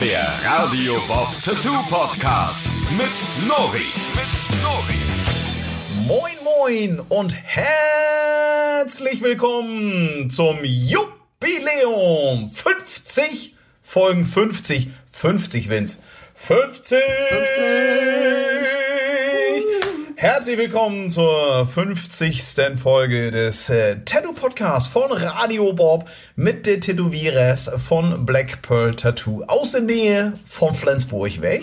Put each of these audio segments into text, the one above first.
Der Radio Bob Tattoo Podcast mit Nori. Mit Nori. Moin, moin und herzlich willkommen zum Jubiläum 50 Folgen 50. 50, Vince. 50! 50. Herzlich willkommen zur 50. Folge des äh, Tattoo Podcasts von Radio Bob mit den Tätowierers von Black Pearl Tattoo aus der Nähe von Flensburg weg.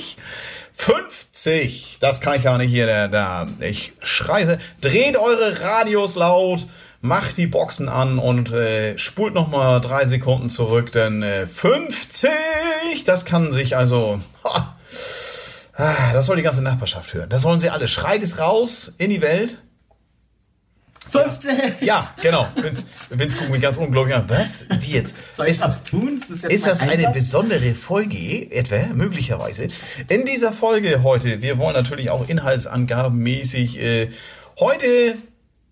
50, das kann ich gar nicht hier, da, da ich schreie. Dreht eure Radios laut, macht die Boxen an und äh, spult noch mal drei Sekunden zurück, denn äh, 50, das kann sich also... Ha, das soll die ganze Nachbarschaft hören. Das sollen sie alle. Schreit es raus in die Welt. 50! Ja, genau. Vince, Vince guckt mich ganz unglaublich an. Was? Wie jetzt? Soll ich das tun? Ist das, ist das eine besondere Folge, etwa, möglicherweise? In dieser Folge heute, wir wollen natürlich auch inhaltsangabenmäßig, äh, heute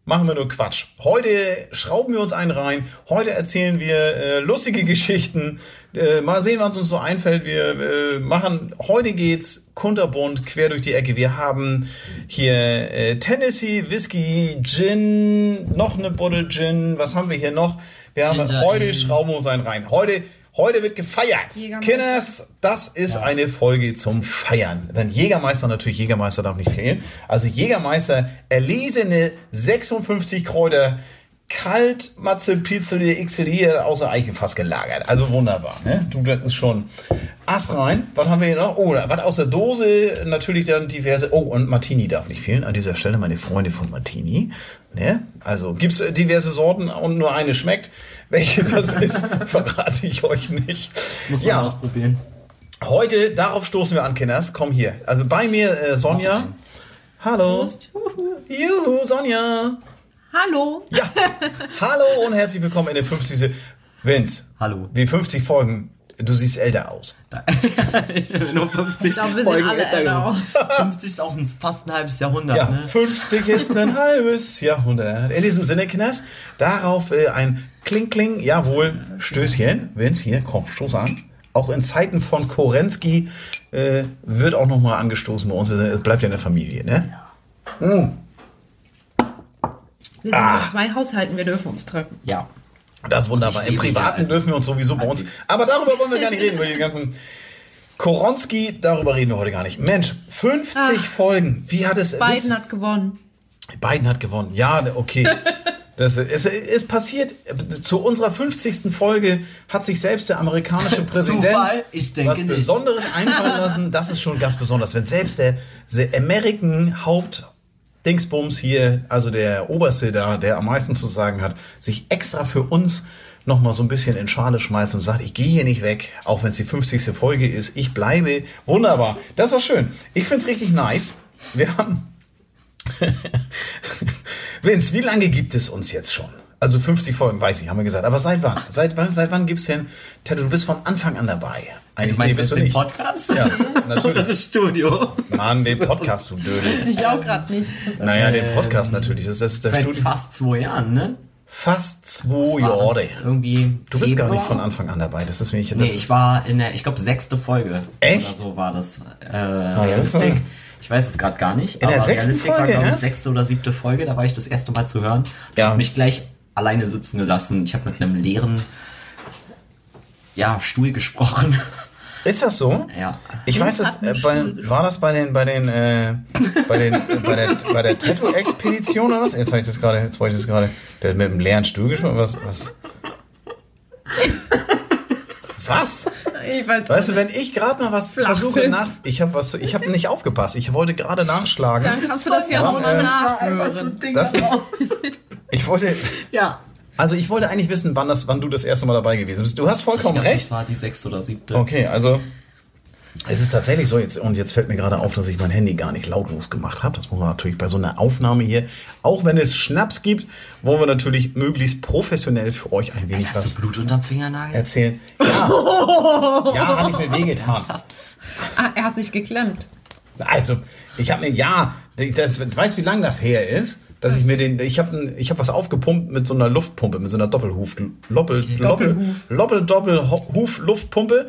machen wir nur Quatsch. Heute schrauben wir uns einen rein. Heute erzählen wir äh, lustige Geschichten. Äh, mal sehen, was uns so einfällt. Wir äh, machen, heute geht's kunterbunt quer durch die Ecke. Wir haben hier äh, Tennessee, Whisky, Gin, noch eine Bottle Gin. Was haben wir hier noch? Wir haben Ginger heute schrauben wir uns einen rein. Heute Heute wird gefeiert. Kinders, das ist ja. eine Folge zum Feiern. Denn Jägermeister, natürlich Jägermeister darf nicht fehlen. Also Jägermeister, erlesene 56 Kräuter, kalt Matze Pizzeria XLI aus der Eichenfass gelagert. Also wunderbar, ne? Du, das ist schon Ast rein. Was haben wir hier noch? Oh, was aus der Dose? Natürlich dann diverse. Oh, und Martini darf nicht fehlen. An dieser Stelle meine Freunde von Martini. Ne? Also gibt's diverse Sorten und nur eine schmeckt. Welche das ist, verrate ich euch nicht. Muss man ja. ausprobieren. Heute, darauf stoßen wir an, Kinders. Komm hier. Also bei mir äh, Sonja. Hallo. Prost. Juhu, Sonja. Hallo. Ja. Hallo und herzlich willkommen in der 50. Vince. Hallo. Wie 50 Folgen. Du siehst älter aus. Nur 50 ich glaube, wir sehen alle älter aus. 50 ist auch ein, fast ein halbes Jahrhundert. Ja, ne? 50 ist ein halbes Jahrhundert. In diesem Sinne, Kinders, darauf äh, ein Kling, Kling, jawohl, Stößchen. Vince, hier, komm, stoß an. Auch in Zeiten von Korensky äh, wird auch nochmal angestoßen bei uns. Es bleibt ja in der Familie, ne? Ja. Mm. Wir sind ah. aus zwei Haushalten, wir dürfen uns treffen. Ja. Das ist wunderbar. Im Privaten also dürfen wir uns sowieso bei uns. Aber darüber wollen wir gar nicht reden, über die ganzen. Koronski, darüber reden wir heute gar nicht. Mensch, 50 Ach, Folgen. Wie hat es. Biden hat gewonnen. Biden hat gewonnen. Ja, okay. Das ist, ist passiert. Zu unserer 50. Folge hat sich selbst der amerikanische Präsident Zufall? Ich denke was nicht. Besonderes einfallen lassen. Das ist schon ganz besonders. Wenn selbst der, der American Haupt Dingsbums hier, also der Oberste da, der am meisten zu sagen hat, sich extra für uns noch mal so ein bisschen in Schale schmeißt und sagt, ich gehe hier nicht weg, auch wenn es die 50. Folge ist, ich bleibe. Wunderbar. Das war schön. Ich find's richtig nice. Wir haben Vince, wie lange gibt es uns jetzt schon? Also 50 Folgen, weiß ich, haben wir gesagt. Aber seit wann? Seit wann, seit wann gibt's denn, Tattoo, du bist von Anfang an dabei. Eigentlich nee, bist du den nicht. Podcast? Ja, natürlich. Oder das Studio? Mann, den Podcast, du Dödel. Das ich auch gerade nicht. Naja, den Podcast natürlich. Das ist der Seit Studio. fast zwei Jahren, ne? Fast zwei Jahre. Irgendwie. Du bist Februar? gar nicht von Anfang an dabei. Das ist mir nicht. Nee, ich war in der, ich glaube, sechste Folge. Echt? Oder so war das. Äh, Realistik. Ich weiß es gerade gar nicht. In der sechsten Realistik Folge war, glaube ich, sechste oder siebte Folge. Da war ich das erste Mal zu hören. Du ja. hast mich gleich alleine sitzen gelassen. Ich habe mit einem leeren ja, Stuhl gesprochen. Ist das so? Ja. Ich weiß, das, äh, bei, war das bei den, bei den, äh, bei den, bei der, bei der Tattoo-Expedition oder was? Jetzt habe ich das gerade, jetzt wollte ich das gerade, der mit einem leeren Stuhl gesprochen, was, was? Was? Ich weiß weißt du, wenn ich gerade mal was Flach versuche nach, ich habe was, ich habe nicht aufgepasst. Ich wollte gerade nachschlagen. Dann kannst du das ja auch mal nachhören. Das ist, ich wollte. Ja. Also ich wollte eigentlich wissen, wann, das, wann du das erste Mal dabei gewesen bist. Du hast vollkommen glaub, recht. Das war die sechste oder siebte. Okay, also es ist tatsächlich so jetzt und jetzt fällt mir gerade auf, dass ich mein Handy gar nicht lautlos gemacht habe. Das muss man natürlich bei so einer Aufnahme hier, auch wenn es Schnaps gibt, wollen wir natürlich möglichst professionell für euch ein wenig Hast was du Blut unterm Fingernagel? erzählen. Ja, ja, habe ich mir wehgetan. Ah, er hat sich geklemmt. Also ich habe mir ja, das, du weißt, wie lang das her ist? Dass ich mir den, ich habe ich hab was aufgepumpt mit so einer Luftpumpe, mit so einer Doppelhuf, Loppel, Loppel, Loppel, Doppel, Huf, Luftpumpe.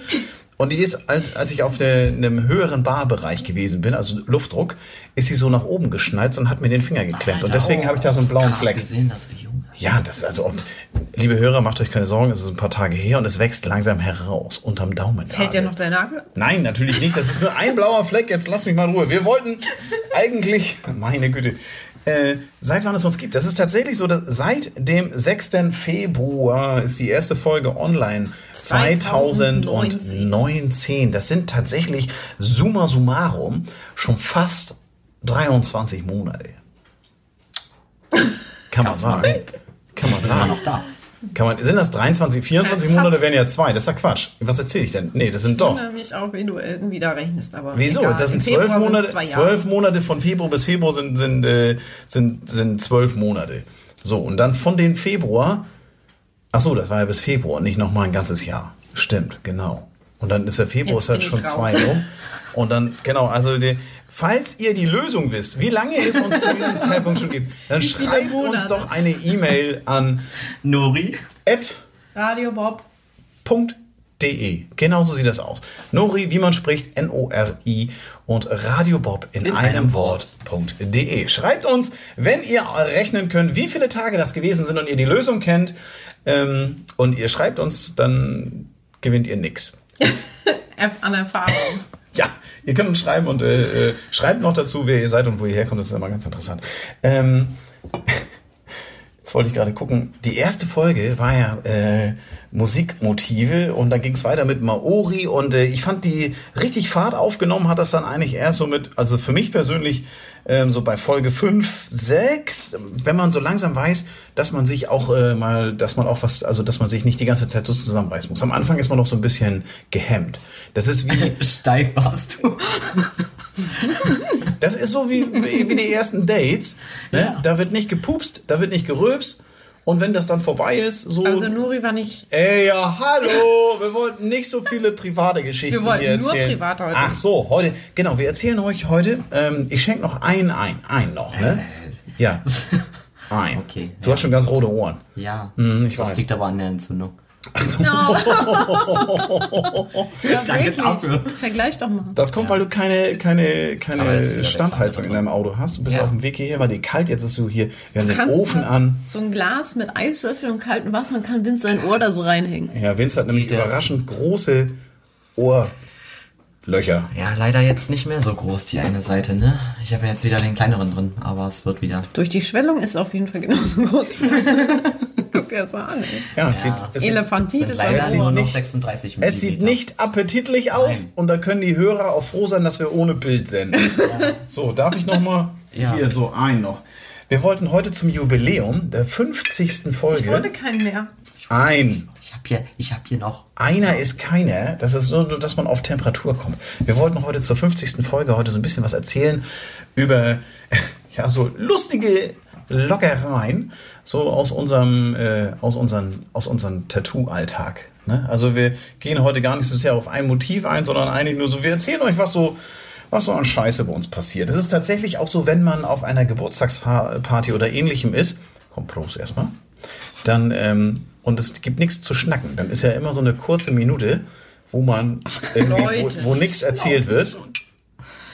Und die ist, als ich auf der, einem höheren Barbereich gewesen bin, also Luftdruck, ist sie so nach oben geschnallt und hat mir den Finger geklemmt. Alter, und deswegen oh, habe ich da so einen blauen Fleck. gesehen, dass du jung bist. Ja, das ist also, und, liebe Hörer, macht euch keine Sorgen, es ist ein paar Tage her und es wächst langsam heraus, unterm Daumen. Fällt dir noch der Nagel? Nein, natürlich nicht. Das ist nur ein blauer Fleck. Jetzt lass mich mal in Ruhe. Wir wollten eigentlich, meine Güte, äh, seit wann es uns gibt. Das ist tatsächlich so, dass seit dem 6. Februar ist die erste Folge online. 2019. 2019. Das sind tatsächlich summa summarum schon fast 23 Monate. Kann man sagen. Kann man Ist immer sagen. noch da. Kann man, sind das 23, 24 Ja. Monate wären ja zwei. Das ist ja Quatsch. Was erzähle ich denn? Nee, das sind Ich doch. wundere mich auch, wie du irgendwie da rechnest, aber. Wieso? Egal. Das sind zwölf Monate. Zwölf Monate von Februar bis Februar sind sind äh, sind sind zwölf Monate. So und dann von den Februar. Ach so, das war ja bis Februar, nicht noch mal ein ganzes Jahr. Stimmt, genau. Und dann ist der Februar ist halt ich schon raus. zwei rum. Und dann genau, also die, falls ihr die Lösung wisst, wie lange es uns zu diesem Zeitpunkt schon gibt, dann viele schreibt uns doch eine E-Mail an Nori? at Radio Bob. .de. Genauso sieht das aus. Nori, wie man spricht, N-O-R-I und Radiobob in, In einem einem Wort.de. Schreibt uns, wenn ihr rechnen könnt, wie viele Tage das gewesen sind und ihr die Lösung kennt. Ähm, und ihr schreibt uns, dann gewinnt ihr nix. F an Erfahrung. Ja, ihr könnt uns schreiben und äh, äh, schreibt noch dazu, wer ihr seid und wo ihr herkommt. Das ist immer ganz interessant. Ähm, jetzt wollte ich gerade gucken. Die erste Folge war ja äh, Musikmotive und dann ging es weiter mit Maori und äh, ich fand die richtig Fahrt aufgenommen hat das dann eigentlich erst so mit, also für mich persönlich ähm, so bei Folge 5, 6, wenn man so langsam weiß, dass man sich auch äh, mal, dass man auch was, also dass man sich nicht die ganze Zeit so zusammenreißen muss. Am Anfang ist man noch so ein bisschen gehemmt. Das ist wie, Steif warst du. Das ist so wie, wie, wie die ersten Dates. Ne? Ja. Da wird nicht gepupst, da wird nicht gerülpst. Und wenn das dann vorbei ist, so. Also Nuri war nicht. Ey, ja, hallo! Wir wollten nicht so viele private Geschichten Wir wollten hier nur erzählen. privat heute. Ach so, heute. Genau, wir erzählen euch heute. Ähm, ich schenke noch einen ein. Einen noch, ne? Ja. Ein. Okay, Du ja. hast schon ganz rote Ohren. Ja, Hm, ich das weiß. liegt aber an der Entzündung. No. ja, Danke wirklich. dafür. Vergleich doch mal. Das kommt, weil du keine, keine, keine Standheizung in deinem Auto hast. Du bist Ja. auf dem Weg hierher, war dir kalt. Jetzt ist du hier. Wir haben den Kannst Ofen du an. So ein Glas mit Eiswürfeln und kaltem Wasser und kann Vince sein Ohr da so reinhängen. Ja, Vince hat nämlich geht das. überraschend große Ohrlöcher. Ja, leider jetzt nicht mehr so groß, die eine Seite, ne? Ich habe ja jetzt wieder den kleineren drin, aber es wird wieder. Durch die Schwellung ist es auf jeden Fall genauso groß. An. Ey. Ja, es Ja, sieht, es, Elefantitis sind leider Es sieht nur noch nicht- 36 es sieht Millimeter. nicht appetitlich aus Nein. und da können die Hörer auch froh sein, dass wir ohne Bild senden. So, darf ich noch mal Ja. hier so ein noch. Wir wollten heute zum Jubiläum der 50. Ich wollte Folge keinen mehr. ein. Ich habe hier, ich habe hier noch. Einer ist keiner. Das ist nur, dass man auf Temperatur kommt. Wir wollten heute zur 50. Folge heute so ein bisschen was erzählen über ja so lustige Lockereien so aus unserem äh, aus unseren aus unserem Tattoo-Alltag. Ne? Also wir gehen heute gar nicht so sehr auf ein Motiv ein, sondern eigentlich nur so. Wir erzählen euch was so was so an Scheiße bei uns passiert. Es ist tatsächlich auch so, wenn man auf einer Geburtstagsparty oder ähnlichem ist. Komm, Prost erstmal dann ähm, und es gibt nichts zu schnacken. Dann ist ja immer so eine kurze Minute, wo man irgendwie, Leute, wo, wo nichts erzählt wird.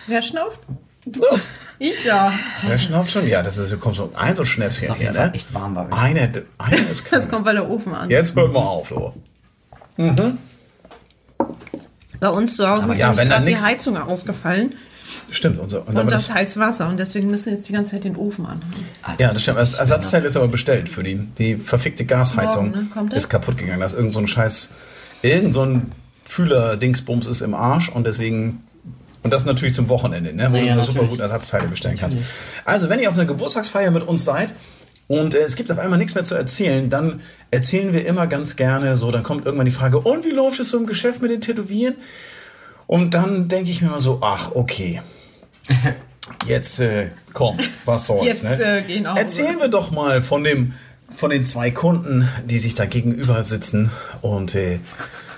Wer schnauft? Ich ja. Wer schnauft schon? Ja, das ist kommt so ein so Schnäpschen auf hier, ne? echt warm bei euch. Einer, einer ist Das keiner. kommt bei der Ofen an. Jetzt hört mal auf, Lo. Bei uns zu Hause Aber ist ja, wenn die nix- Heizung ausgefallen Stimmt. Und, so. und, und das das, heißt Wasser und deswegen müssen wir jetzt die ganze Zeit den Ofen anhaben. ja, das stimmt. Das Ersatzteil ist aber bestellt für die. Die verfickte Gasheizung Morgen, ne? Kommt das? ist kaputt gegangen. Da ist irgend so ein scheiß, irgend so ein Fühler-Dingsbums ist im Arsch und deswegen und das natürlich zum Wochenende, ne, wo Ja, du ja, super natürlich. gut Ersatzteile bestellen kannst. Also, wenn ihr auf einer Geburtstagsfeier mit uns seid und äh, es gibt auf einmal nichts mehr zu erzählen, dann erzählen wir immer ganz gerne so, dann kommt irgendwann die Frage, und wie läuft es so im Geschäft mit den Tätowieren? Und dann denke ich mir mal so, ach, okay. Jetzt, äh, komm, was soll's, Jetzt, ne? äh. Erzählen wir doch mal von dem, von den zwei Kunden, die sich da gegenüber sitzen und, äh,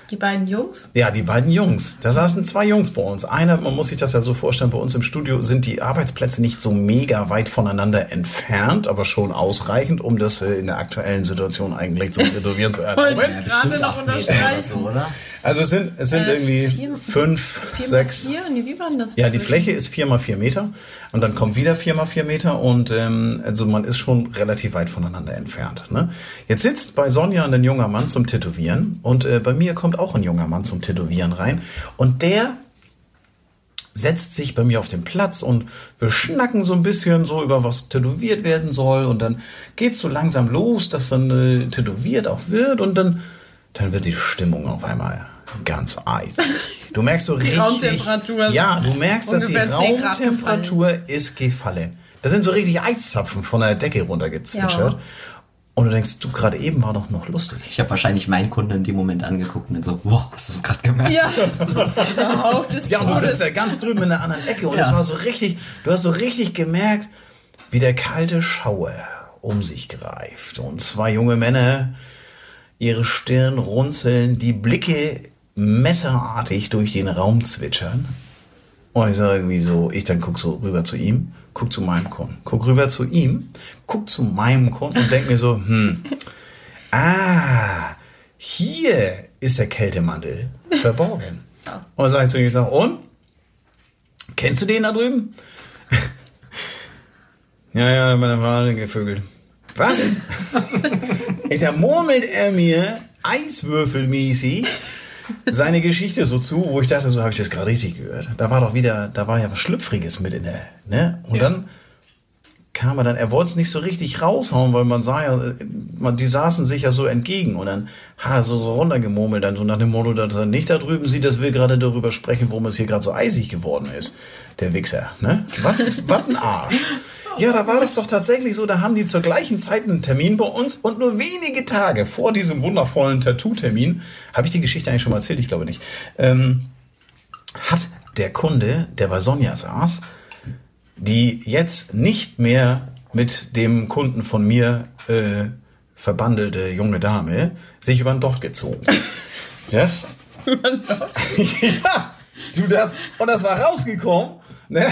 Die beiden Jungs? ja, die beiden Jungs. Da saßen zwei Jungs bei uns. Einer, man muss sich das ja so vorstellen, bei uns im Studio sind die Arbeitsplätze nicht so mega weit voneinander entfernt, aber schon ausreichend, um das äh, in der aktuellen Situation eigentlich zum Tätowieren zu Wollte erlauben. ich gerade noch acht Meter oder unterstreichen. so, oder? Also es sind, es sind Äh, irgendwie vier- fünf, Vier sechs. vier? Nee, wie war denn das? Ja, die Fläche ist vier mal vier Meter und dann kommt wieder vier mal vier Meter und ähm, also man ist schon relativ weit voneinander entfernt. Ne? Jetzt sitzt bei Sonja ein junger Mann zum Tätowieren und äh, bei mir kommt auch ein junger Mann zum Tätowieren rein und der setzt sich bei mir auf den Platz und wir schnacken so ein bisschen so über was tätowiert werden soll und dann geht's so langsam los, dass dann äh, tätowiert auch wird und dann dann wird die Stimmung auf einmal ganz eisig. Du merkst so richtig Raumtemperatur Ja, du merkst, dass die ungefähr 10 Grad Raumtemperatur ist gefallen. Da sind so richtig Eiszapfen von der Decke runtergezwitschert. Ja. Und du denkst, du gerade eben war doch noch lustig. Ich habe wahrscheinlich meinen Kunden in dem Moment angeguckt und dann so, wow, hast du es gerade gemerkt? Ja, der Hauch des Ja, und du sitzt ja ganz drüben in der anderen Ecke und Ja. es war so richtig, du hast so richtig gemerkt, wie der kalte Schauer um sich greift und zwei junge Männer ihre Stirn runzeln, die Blicke messerartig durch den Raum zwitschern. Und ich sage irgendwie so, ich dann guck so rüber zu ihm, guck zu meinem Kunden, guck rüber zu ihm, guck zu meinem Kunden und denk mir so, hm, ah, hier ist der Kältemantel verborgen. Und sage ich zu ihm, ich sag, und? Kennst du den da drüben? ja, ja, meine Wale gevögelt. Was? Da murmelt er mir eiswürfelmäßig seine Geschichte so zu, wo ich dachte, so habe ich das gerade richtig gehört. Da war doch wieder, da war ja was Schlüpfriges mit in der, ne? Und dann kam er dann, er wollte es nicht so richtig raushauen, weil man sah ja, man, die saßen sich ja so entgegen und dann hat er so, so runtergemurmelt, dann so nach dem Motto, dass er nicht da drüben sieht, dass wir gerade darüber sprechen, warum es hier gerade so eisig geworden ist. Der Wichser, ne? Was, was ein Arsch. Ja, da war das doch tatsächlich so, da haben die zur gleichen Zeit einen Termin bei uns und nur wenige Tage vor diesem wundervollen Tattoo-Termin, habe ich die Geschichte eigentlich schon mal erzählt, ich glaube nicht, ähm, hat der Kunde, der bei Sonja saß, die jetzt nicht mehr mit dem Kunden von mir äh, verbandelte junge Dame sich über den Docht gezogen. Yes? ja, du das, und das war rausgekommen, ne?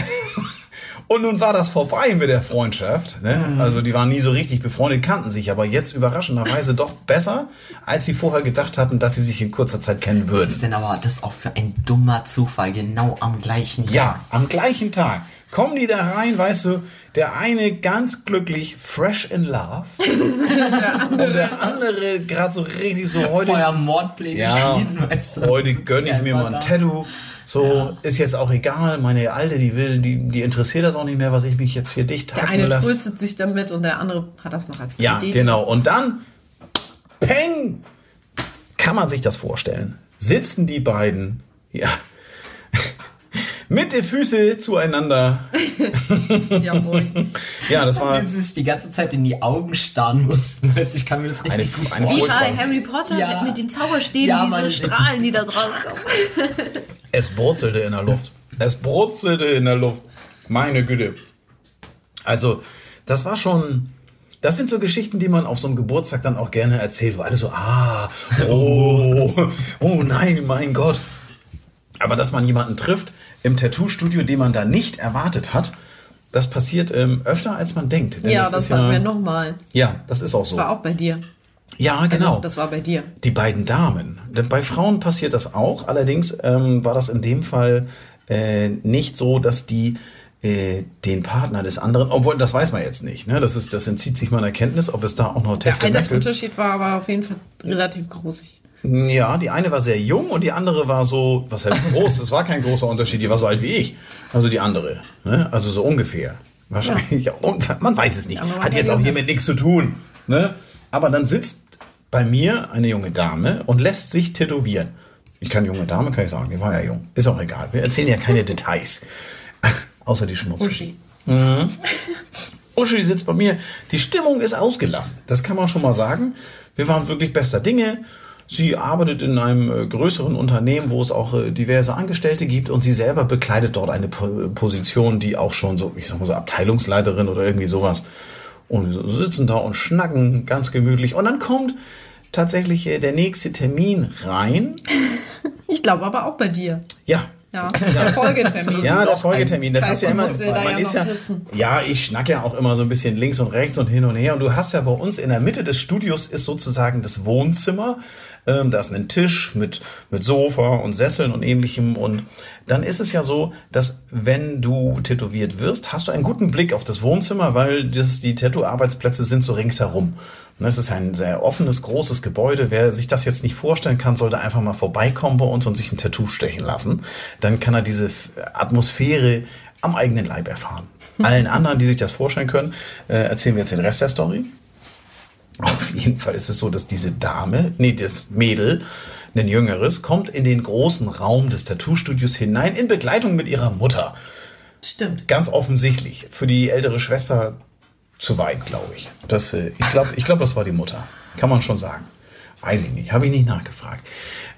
Und nun war das vorbei mit der Freundschaft. Ne? Also die waren nie so richtig befreundet, kannten sich, aber jetzt überraschenderweise doch besser, als sie vorher gedacht hatten, dass sie sich in kurzer Zeit kennen Was würden. ist denn aber das auch für ein dummer Zufall, genau am gleichen Tag? Ja, am gleichen Tag kommen die da rein, weißt du, der eine ganz glücklich, fresh in love und der andere gerade so richtig so heute, Vorher Mordpläne ja, weißt du. heute gönn ich mir mal ein. Tattoo. So, ist jetzt auch egal, meine Alte, die will, die, die interessiert das auch nicht mehr, was ich mich jetzt hier dicht Der tacken eine lasse. tröstet sich damit und der andere hat das noch als Ja, Idee. genau. Und dann, peng, kann man sich das vorstellen. Sitzen die beiden, ja, mit den Füße zueinander. Jawohl. Ja, das war Wie sie sich die ganze Zeit in die Augen starren mussten. Du, ich kann mir das richtig eine, gut eine Wie bei Harry Potter Ja. mit den Zauberstäben, Ja, diese. Strahlen, die da drauf kommen. Es brutzelte in der Luft. Es brutzelte in der Luft. Meine Güte. Also, das war schon. Das sind so Geschichten, die man auf so einem Geburtstag dann auch gerne erzählt, wo alle so, ah, oh, oh nein, mein Gott. Aber dass man jemanden trifft im Tattoo-Studio, den man da nicht erwartet hat, das passiert ähm, öfter, als man denkt. Denn Ja, das, ist hatten ja, wir nochmal. Ja, das ist auch so. Das war auch bei dir. Ja, genau. Also, das war bei dir. Die beiden Damen. Denn bei Frauen passiert das auch. Allerdings ähm, war das in dem Fall äh, nicht so, dass die äh, den Partner des anderen, obwohl das weiß man jetzt nicht. Ne? Das ist, das entzieht sich meiner Kenntnis, ob es da auch noch Der Techtelmechtel- Altersunterschied war aber auf jeden Fall relativ groß. Ja, die eine war sehr jung und die andere war so, was heißt groß? Es war kein großer Unterschied. Die war so alt wie ich. Also die andere. Ne? Also so ungefähr. Wahrscheinlich. Ja. Und man weiß es nicht. Hat jetzt der auch hiermit nichts zu tun. Ne? Aber dann sitzt bei mir eine junge Dame und lässt sich tätowieren. Ich kann junge Dame, kann ich sagen. Die war ja jung. Ist auch egal. Wir erzählen ja keine Details. Außer die Schmutz. Uschi. Uschi sitzt bei mir. Die Stimmung ist ausgelassen. Das kann man schon mal sagen. Wir waren wirklich bester Dinge. Sie arbeitet in einem äh, größeren Unternehmen, wo es auch äh, diverse Angestellte gibt und sie selber bekleidet dort eine Po- Position, die auch schon so, ich sag mal so Abteilungsleiterin oder irgendwie sowas. Und sitzen da und schnacken ganz gemütlich. Und dann kommt tatsächlich äh, der nächste Termin rein. Ich glaube aber auch bei dir. Ja, Ja, der Folgetermin. Ja, der Folgetermin. Das Das ist ja immer. man ist ja, sitzen. ja, ich schnack ja auch immer so ein bisschen links und rechts und hin und her. Und du hast ja bei uns in der Mitte des Studios ist sozusagen das Wohnzimmer. Ähm, da ist ein Tisch mit, mit Sofa und Sesseln und ähnlichem. Und dann ist es ja so, dass wenn du tätowiert wirst, hast du einen guten Blick auf das Wohnzimmer, weil das, die Tattoo-Arbeitsplätze sind so ringsherum. Ne, Es ist ein sehr offenes, großes Gebäude. Wer sich das jetzt nicht vorstellen kann, sollte einfach mal vorbeikommen bei uns und sich ein Tattoo stechen lassen. Dann kann er diese Atmosphäre am eigenen Leib erfahren. Allen anderen, die sich das vorstellen können, äh, erzählen wir jetzt den Rest der Story. Auf jeden Fall ist es so, dass diese Dame, nee, das Mädel, ein jüngeres, kommt in den großen Raum des Tattoo-Studios hinein in Begleitung mit ihrer Mutter. Stimmt. Ganz offensichtlich. Für die ältere Schwester zu weit, glaube ich. Das, äh, ich glaube, ich glaub, das war die Mutter. Kann man schon sagen. Weiß ich nicht. Habe ich nicht nachgefragt.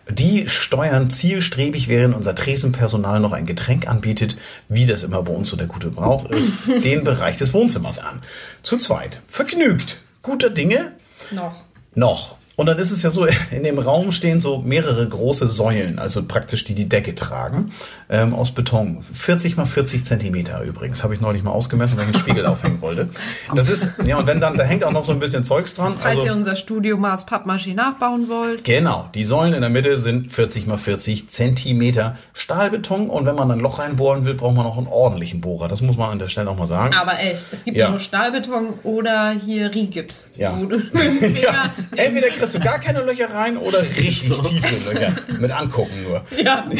Die steuern zielstrebig, während unser Tresenpersonal noch ein Getränk anbietet, wie das immer bei uns so der gute Brauch ist, den Bereich des Wohnzimmers an. Zu zweit. Vergnügt. Guter Dinge. Noch. Noch. Und dann ist es ja so, in dem Raum stehen so mehrere große Säulen, also praktisch die die Decke tragen, ähm, aus Beton. 40 mal 40 Zentimeter übrigens, habe ich neulich mal ausgemessen, weil ich einen Spiegel aufhängen wollte. Das ist, ja, und wenn dann, da hängt auch noch so ein bisschen Zeugs dran. Falls also, ihr unser Studio mal aus Pappmaché nachbauen wollt. Genau, die Säulen in der Mitte sind 40 mal 40 Zentimeter Stahlbeton und wenn man ein Loch reinbohren will, braucht man auch einen ordentlichen Bohrer. Das muss man an der Stelle auch mal sagen. Aber echt, es gibt Ja. nur Stahlbeton oder hier Rigips. Ja. Wo du mit dem Finger Ja, entweder kriegst du gar keine Löcher rein oder richtig tiefe Löcher. Mit angucken nur. ja.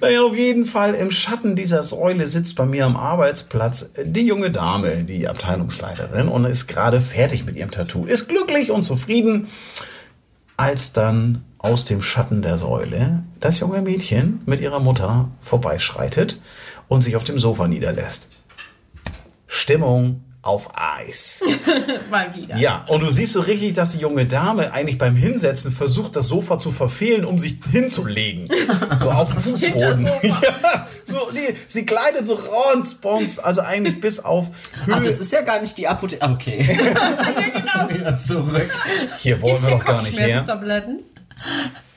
Naja, auf jeden Fall im Schatten dieser Säule sitzt bei mir am Arbeitsplatz die junge Dame, die Abteilungsleiterin, und ist gerade fertig mit ihrem Tattoo. Ist glücklich und zufrieden, als dann aus dem Schatten der Säule das junge Mädchen mit ihrer Mutter vorbeischreitet und sich auf dem Sofa niederlässt. Stimmung auf Eis. Mal wieder. Ja, und du siehst so richtig, dass die junge Dame eigentlich beim Hinsetzen versucht, das Sofa zu verfehlen, um sich hinzulegen. So auf dem Fußboden. Ja, so, nee, sie gleitet so rons, bons, also eigentlich bis auf Höhe. Ach, das ist ja gar nicht die Apotheke. Okay. ja, genau. Wieder zurück. Hier wollen Gibt's wir hier doch gar nicht her.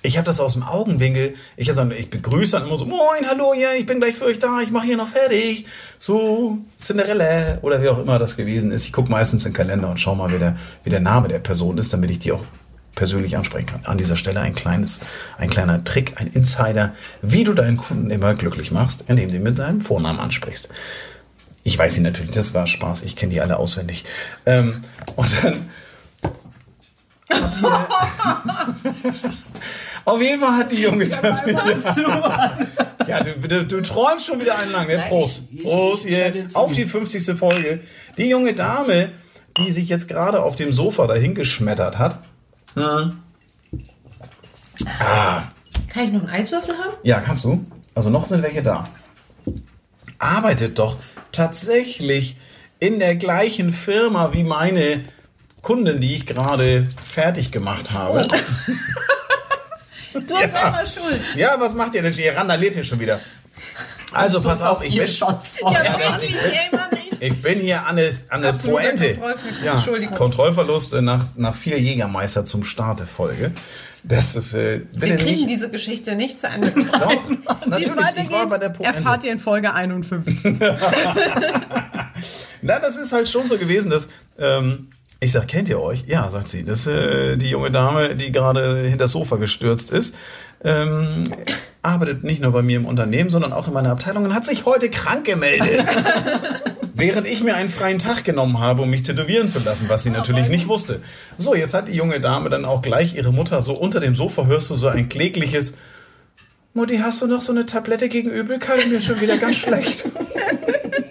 Ich habe das aus dem Augenwinkel. Ich habe dann, ich begrüße dann immer so, moin, hallo, ja, ich bin gleich für euch da, ich mache hier noch fertig. So, Cinderella oder wie auch immer das gewesen ist. Ich gucke meistens in den Kalender und schau mal, wie der, wie der Name der Person ist, damit ich die auch persönlich ansprechen kann. An dieser Stelle ein kleines, ein kleiner Trick, ein Insider, wie du deinen Kunden immer glücklich machst, indem du ihn mit deinem Vornamen ansprichst. Ich weiß sie natürlich, das war Spaß, ich kenne die alle auswendig. Ähm, und dann auf jeden Fall hat die junge Ja, du, du, du träumst schon wieder einen lang, ne? Nein, Prost. ich- ich- Prost, ich- auf die 50. Folge. Die junge Dame, die sich jetzt gerade auf dem Sofa dahingeschmettert hat. Ah, Kann ich noch einen Eiswürfel haben? ja, kannst du. Also noch sind welche da. Arbeitet doch tatsächlich in der gleichen Firma wie meine Kundin, die ich gerade fertig gemacht habe. Du hast selber Schuld. Ja, was macht ihr denn? Die randaliert hier schon wieder. Also pass auf, ich bin, Shots Ja, wirklich, immer nicht. ich bin hier an der, an der Pointe. Kontrollverlust. Ja, Entschuldigung. Kontrollverlust äh, nach, nach vier Jägermeister zum Start der Folge. Das ist, äh, Wir kriegen nicht. diese Geschichte nicht zu Ende. Doch, Wie natürlich, es weitergeht, ich war bei der Pointe. erfahrt ihr in Folge 51. Na, das ist halt schon so gewesen, dass ähm, ich sag, kennt ihr euch? Ja, sagt sie. Das ist äh, die junge Dame, die gerade hinter das Sofa gestürzt ist. Ähm, arbeitet nicht nur bei mir im Unternehmen, sondern auch in meiner Abteilung und hat sich heute krank gemeldet. Während ich mir einen freien Tag genommen habe, um mich tätowieren zu lassen, was sie natürlich nicht wusste. So, jetzt hat die junge Dame dann auch gleich ihre Mutter so unter dem Sofa, hörst du so ein klägliches Mutti, hast du noch so eine Tablette gegen Übelkeit? Mir ist schon wieder ganz schlecht.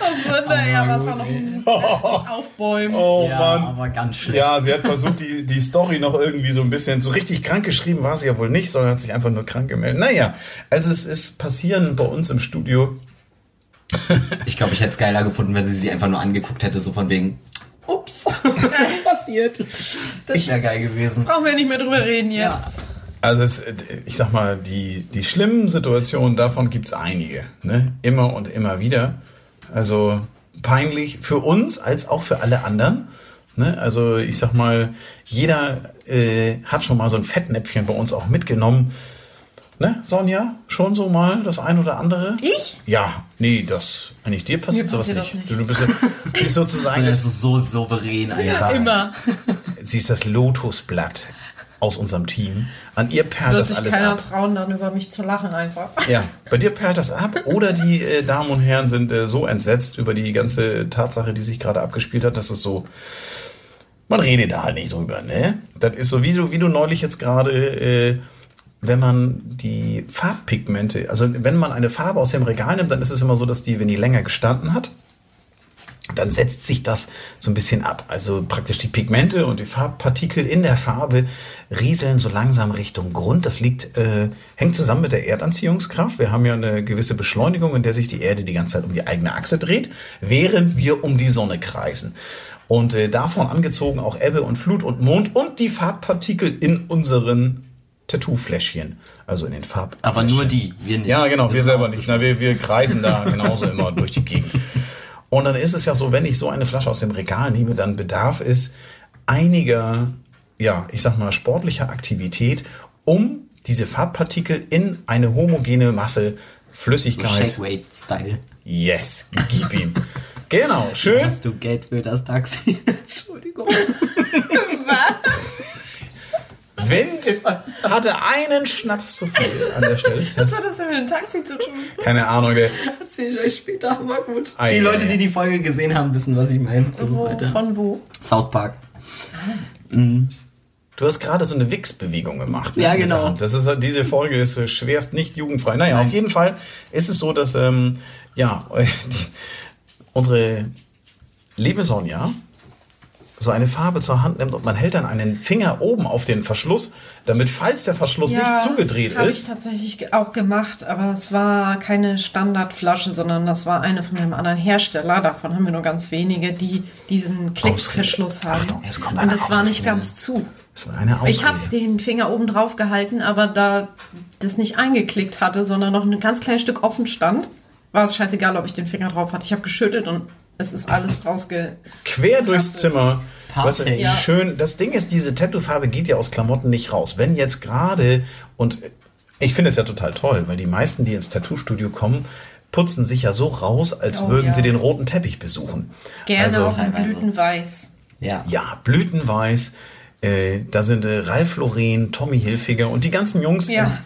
Oh, Wunder, ja, was war noch ein bestes Aufbäumen. Oh ja, Mann. aber ganz schlecht. Ja, sie hat versucht, die, die Story noch irgendwie so ein bisschen, so richtig krank geschrieben war sie ja wohl nicht, sondern hat sich einfach nur krank gemeldet. Naja, also es ist passieren bei uns im Studio. Ich glaube, ich hätte es geiler gefunden, wenn sie sie einfach nur angeguckt hätte, so von wegen, ups, passiert. Das wäre geil gewesen. Brauchen wir nicht mehr drüber reden jetzt. Ja. Also es, ich sag mal, die, die schlimmen Situationen, davon gibt's einige. Ne? Immer und immer wieder. Also peinlich für uns als auch für alle anderen. Ne? Also ich sag mal, jeder äh, hat schon mal so ein Fettnäpfchen bei uns auch mitgenommen. Ne, Sonja? Schon so mal das ein oder andere? Ich? Ja, nee, das eigentlich dir passiert Mir sowas passiert nicht. nicht. Du, bist, ja- bist sozusagen das, ist so souverän einfach. Immer. sie ist das Lotusblatt aus unserem Team. An ihr perlt das alles keiner ab. trauen, dann über mich zu lachen einfach. Ja, bei dir perlt das ab oder die äh, Damen und Herren sind äh, so entsetzt über die ganze Tatsache, die sich gerade abgespielt hat, dass es so, man redet da halt nicht drüber, ne? Das ist so, wie du, wie du neulich jetzt gerade, äh, wenn man die Farbpigmente, also wenn man eine Farbe aus dem Regal nimmt, dann ist es immer so, dass die, wenn die länger gestanden hat, dann setzt sich das so ein bisschen ab. Also praktisch die Pigmente und die Farbpartikel in der Farbe rieseln so langsam Richtung Grund. Das liegt, äh, hängt zusammen mit der Erdanziehungskraft. Wir haben ja eine gewisse Beschleunigung, in der sich die Erde die ganze Zeit um die eigene Achse dreht, während wir um die Sonne kreisen. Und äh, davon angezogen auch Ebbe und Flut und Mond und die Farbpartikel in unseren Tattoo-Fläschchen. Also in den Farb. Aber nur die, wir nicht. Ja, genau, wir sind selber nicht. Na, wir, wir kreisen da genauso immer durch die Gegend. Und dann ist es ja so, wenn ich so eine Flasche aus dem Regal nehme, dann bedarf es einiger, ja, ich sag mal, sportlicher Aktivität, um diese Farbpartikel in eine homogene Masse Flüssigkeit. Shake-Weight-Style. Yes, gib ihm. Genau, schön. Hast du Geld für das Taxi? Entschuldigung. Vince hatte einen Schnaps zu viel an der Stelle. Was hat das denn mit dem Taxi zu tun? keine Ahnung, der, Erzähl ich euch später, aber gut. Die Leute, die die Folge gesehen haben, wissen, was ich meine. So Wo, weiter. von wo? South Park. Du hast gerade so eine Wix-Bewegung gemacht. ne, Ja, genau. Das ist, diese Folge ist äh, schwerst nicht jugendfrei. Naja, auf jeden Fall ist es so, dass, ähm, ja, die, unsere liebe Sonja so eine Farbe zur Hand nimmt und man hält dann einen Finger oben auf den Verschluss, damit, falls der Verschluss nicht zugedreht habe ich ist, tatsächlich auch gemacht, aber es war keine Standardflasche, sondern das war eine von einem anderen Hersteller. Davon haben wir nur ganz wenige, die diesen Klickverschluss haben. Achtung, es kommt Und es war nicht ganz zu. das war eine Ausrede. Ich habe den Finger oben drauf gehalten, aber da das nicht eingeklickt hatte, sondern noch ein ganz kleines Stück offen stand, war es scheißegal, ob ich den Finger drauf hatte. Ich habe geschüttelt und es ist alles rausge... quer durchs Zimmer. Du, Ja. Schön. Das Ding ist, diese Tattoo-Farbe geht ja aus Klamotten nicht raus. Wenn jetzt gerade, und ich finde es ja total toll, weil die meisten, die ins Tattoo-Studio kommen, putzen sich ja so raus, als Oh, würden ja. sie den roten Teppich besuchen. Gerne also, auch in. Blütenweiß. Ja. ja, Blütenweiß. Äh, da sind äh, Ralf Lauren, Tommy Hilfiger und die ganzen Jungs. Ja.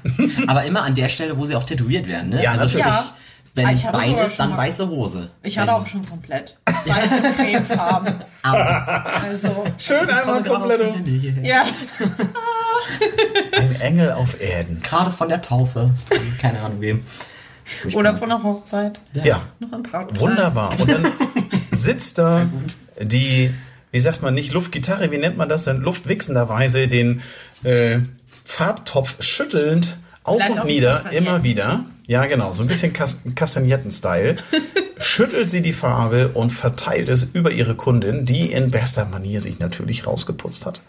Aber immer an der Stelle, wo sie auch tätowiert werden, ne? Ja, also natürlich. Ja. Wenn Ah, ich schon dann mal- weiße Hose. Ich hatte Wenn- auch schon komplett weiße Cremefarben. Also, Schön einmal komplett. hierher. ja. Ein Engel auf Erden. Gerade von der Taufe. Keine Ahnung wem. Oder von der Hochzeit. Ja. Noch ein Brautkleid. Wunderbar. Und dann sitzt da die, wie sagt man, nicht Luftgitarre, wie nennt man das denn? Luftwichsenderweise den äh, Farbtopf schüttelnd auf Vielleicht und nieder, immer wieder. Ja, genau, so ein bisschen Kas Kastagnetten-Style. Schüttelt sie die Farbe und verteilt es über ihre Kundin, die in bester Manier sich natürlich rausgeputzt hat.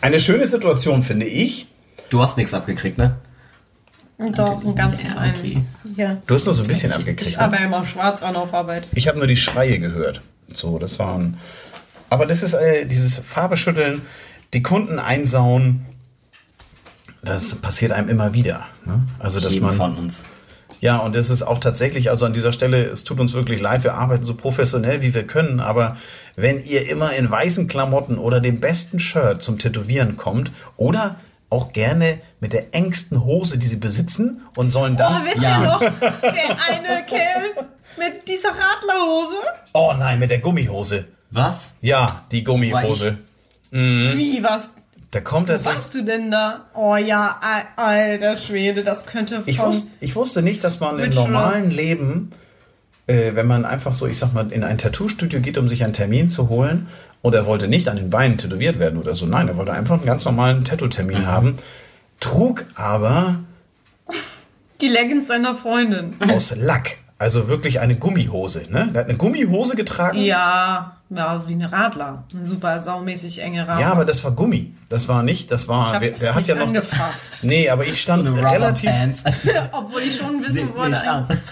Eine schöne Situation, finde ich. Du hast nichts abgekriegt, ne? Doch, ein ganz Ja, kleinen. okay. Ja. Du hast nur so ein bisschen Ich abgekriegt. habe Ne? ja immer schwarz an auf Arbeit. Ich habe nur die Schreie gehört. So, das waren. Aber das ist äh, dieses Farbe schütteln, die Kunden einsauen. Das passiert einem immer wieder. Ne? Also, dass Jedem man. von uns. Ja, und das ist auch tatsächlich, also an dieser Stelle, es tut uns wirklich leid, wir arbeiten so professionell, wie wir können, aber wenn ihr immer in weißen Klamotten oder dem besten Shirt zum Tätowieren kommt oder auch gerne mit der engsten Hose, die sie besitzen und sollen Oh, dann... wisst Ja. ihr noch, der eine Kerl mit dieser Radlerhose? Oh nein, mit der Gummihose. Was? Ja, die Gummihose. Wie, was? Da kommt er warst du denn da? Oh ja, al- alter Schwede, das könnte. Ich wusste, ich wusste nicht, dass man im normalen Leben, äh, wenn man einfach so, ich sag mal, in ein Tattoo-Studio geht, um sich einen Termin zu holen, und er wollte nicht an den Beinen tätowiert werden oder so, nein, er wollte einfach einen ganz normalen Tattoo-Termin Mhm. haben, trug aber Die Leggings seiner Freundin. aus Lack, also wirklich eine Gummihose. Ne? Er hat eine Gummihose getragen. Ja, ja, wie eine Radler. Eine super saumäßig enge Radler. Ja, aber das war Gummi. Das war nicht, das war, wer, wer hat nicht ja noch. angefasst. Nee, aber ich stand So eine relativ. Obwohl ich schon wissen Seht mich wollte.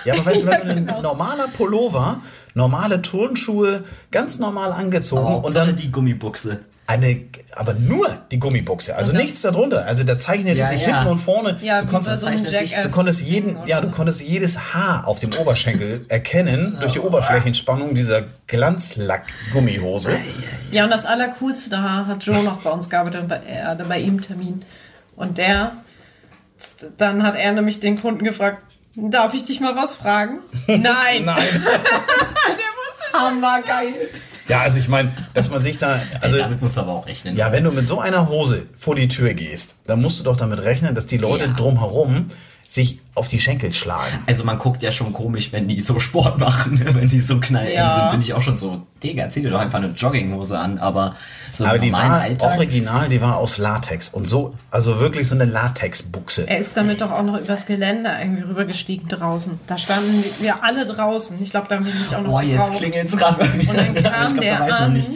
Ja, aber weißt du, wenn du ein Genau. normaler Pullover, normale Turnschuhe, ganz normal angezogen und Hauptsache dann die Gummibuchse. Eine, aber nur die Gummibuchse, also nichts darunter. Also da zeichnete Ja, sich ja. hinten und vorne. Ja, du konntest, so sich- du konntest jeden, ja, du konntest jedes Haar auf dem Oberschenkel erkennen durch die Oberflächenspannung dieser Glanzlack-Gummihose. Ja, und das Allercoolste, da hat Joe noch bei uns gearbeitet, bei, er bei ihm Termin. Und der, dann hat er nämlich den Kunden gefragt, darf ich dich mal was fragen? Nein. Nein. Hammergeil. Ja, also ich meine, dass man sich da, also Also, damit musst du aber auch rechnen. Ja, wenn du mit so einer Hose vor die Tür gehst, dann musst du doch damit rechnen, dass die Leute Ja. drumherum sich auf die Schenkel schlagen. Also man guckt ja schon komisch, wenn die so Sport machen, wenn die so knalleng Ja. sind, bin ich auch schon so, Digga, zieh dir doch einfach eine Jogginghose an, aber so Aber die war Alltag. original, die war aus Latex und so, also wirklich so eine Latexbuchse. Er ist damit doch auch noch übers Gelände irgendwie rübergestiegen draußen. Da standen wir alle draußen. Ich glaube, da haben wir mich auch noch Boah, jetzt klingelt's gerade bei mir. Und dann Ich kam glaub, der ich an nicht.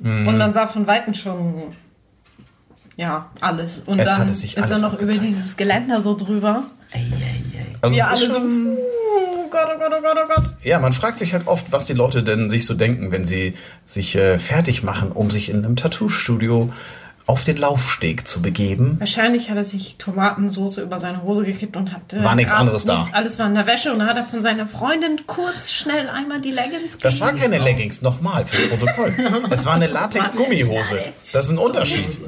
und man sah von Weitem schon, ja, alles. Und Es dann ist er noch über dieses Geländer so drüber. Ey, ey, ey. Also Wir es alle ist so, oh Gott, oh Gott, oh Gott, oh Gott. ja, man fragt sich halt oft, was die Leute denn sich so denken, wenn sie sich äh, fertig machen, um sich in einem Tattoo-Studio auf den Laufsteg zu begeben. Wahrscheinlich hat er sich Tomatensauce über seine Hose gekippt und hat äh, War nichts anderes da. Nichts, alles war in der Wäsche und dann hat er von seiner Freundin kurz schnell einmal die Leggings Das war gegeben. keine Leggings, nochmal fürs Protokoll. Es war eine Latex-Gummihose. Das ist ein Unterschied.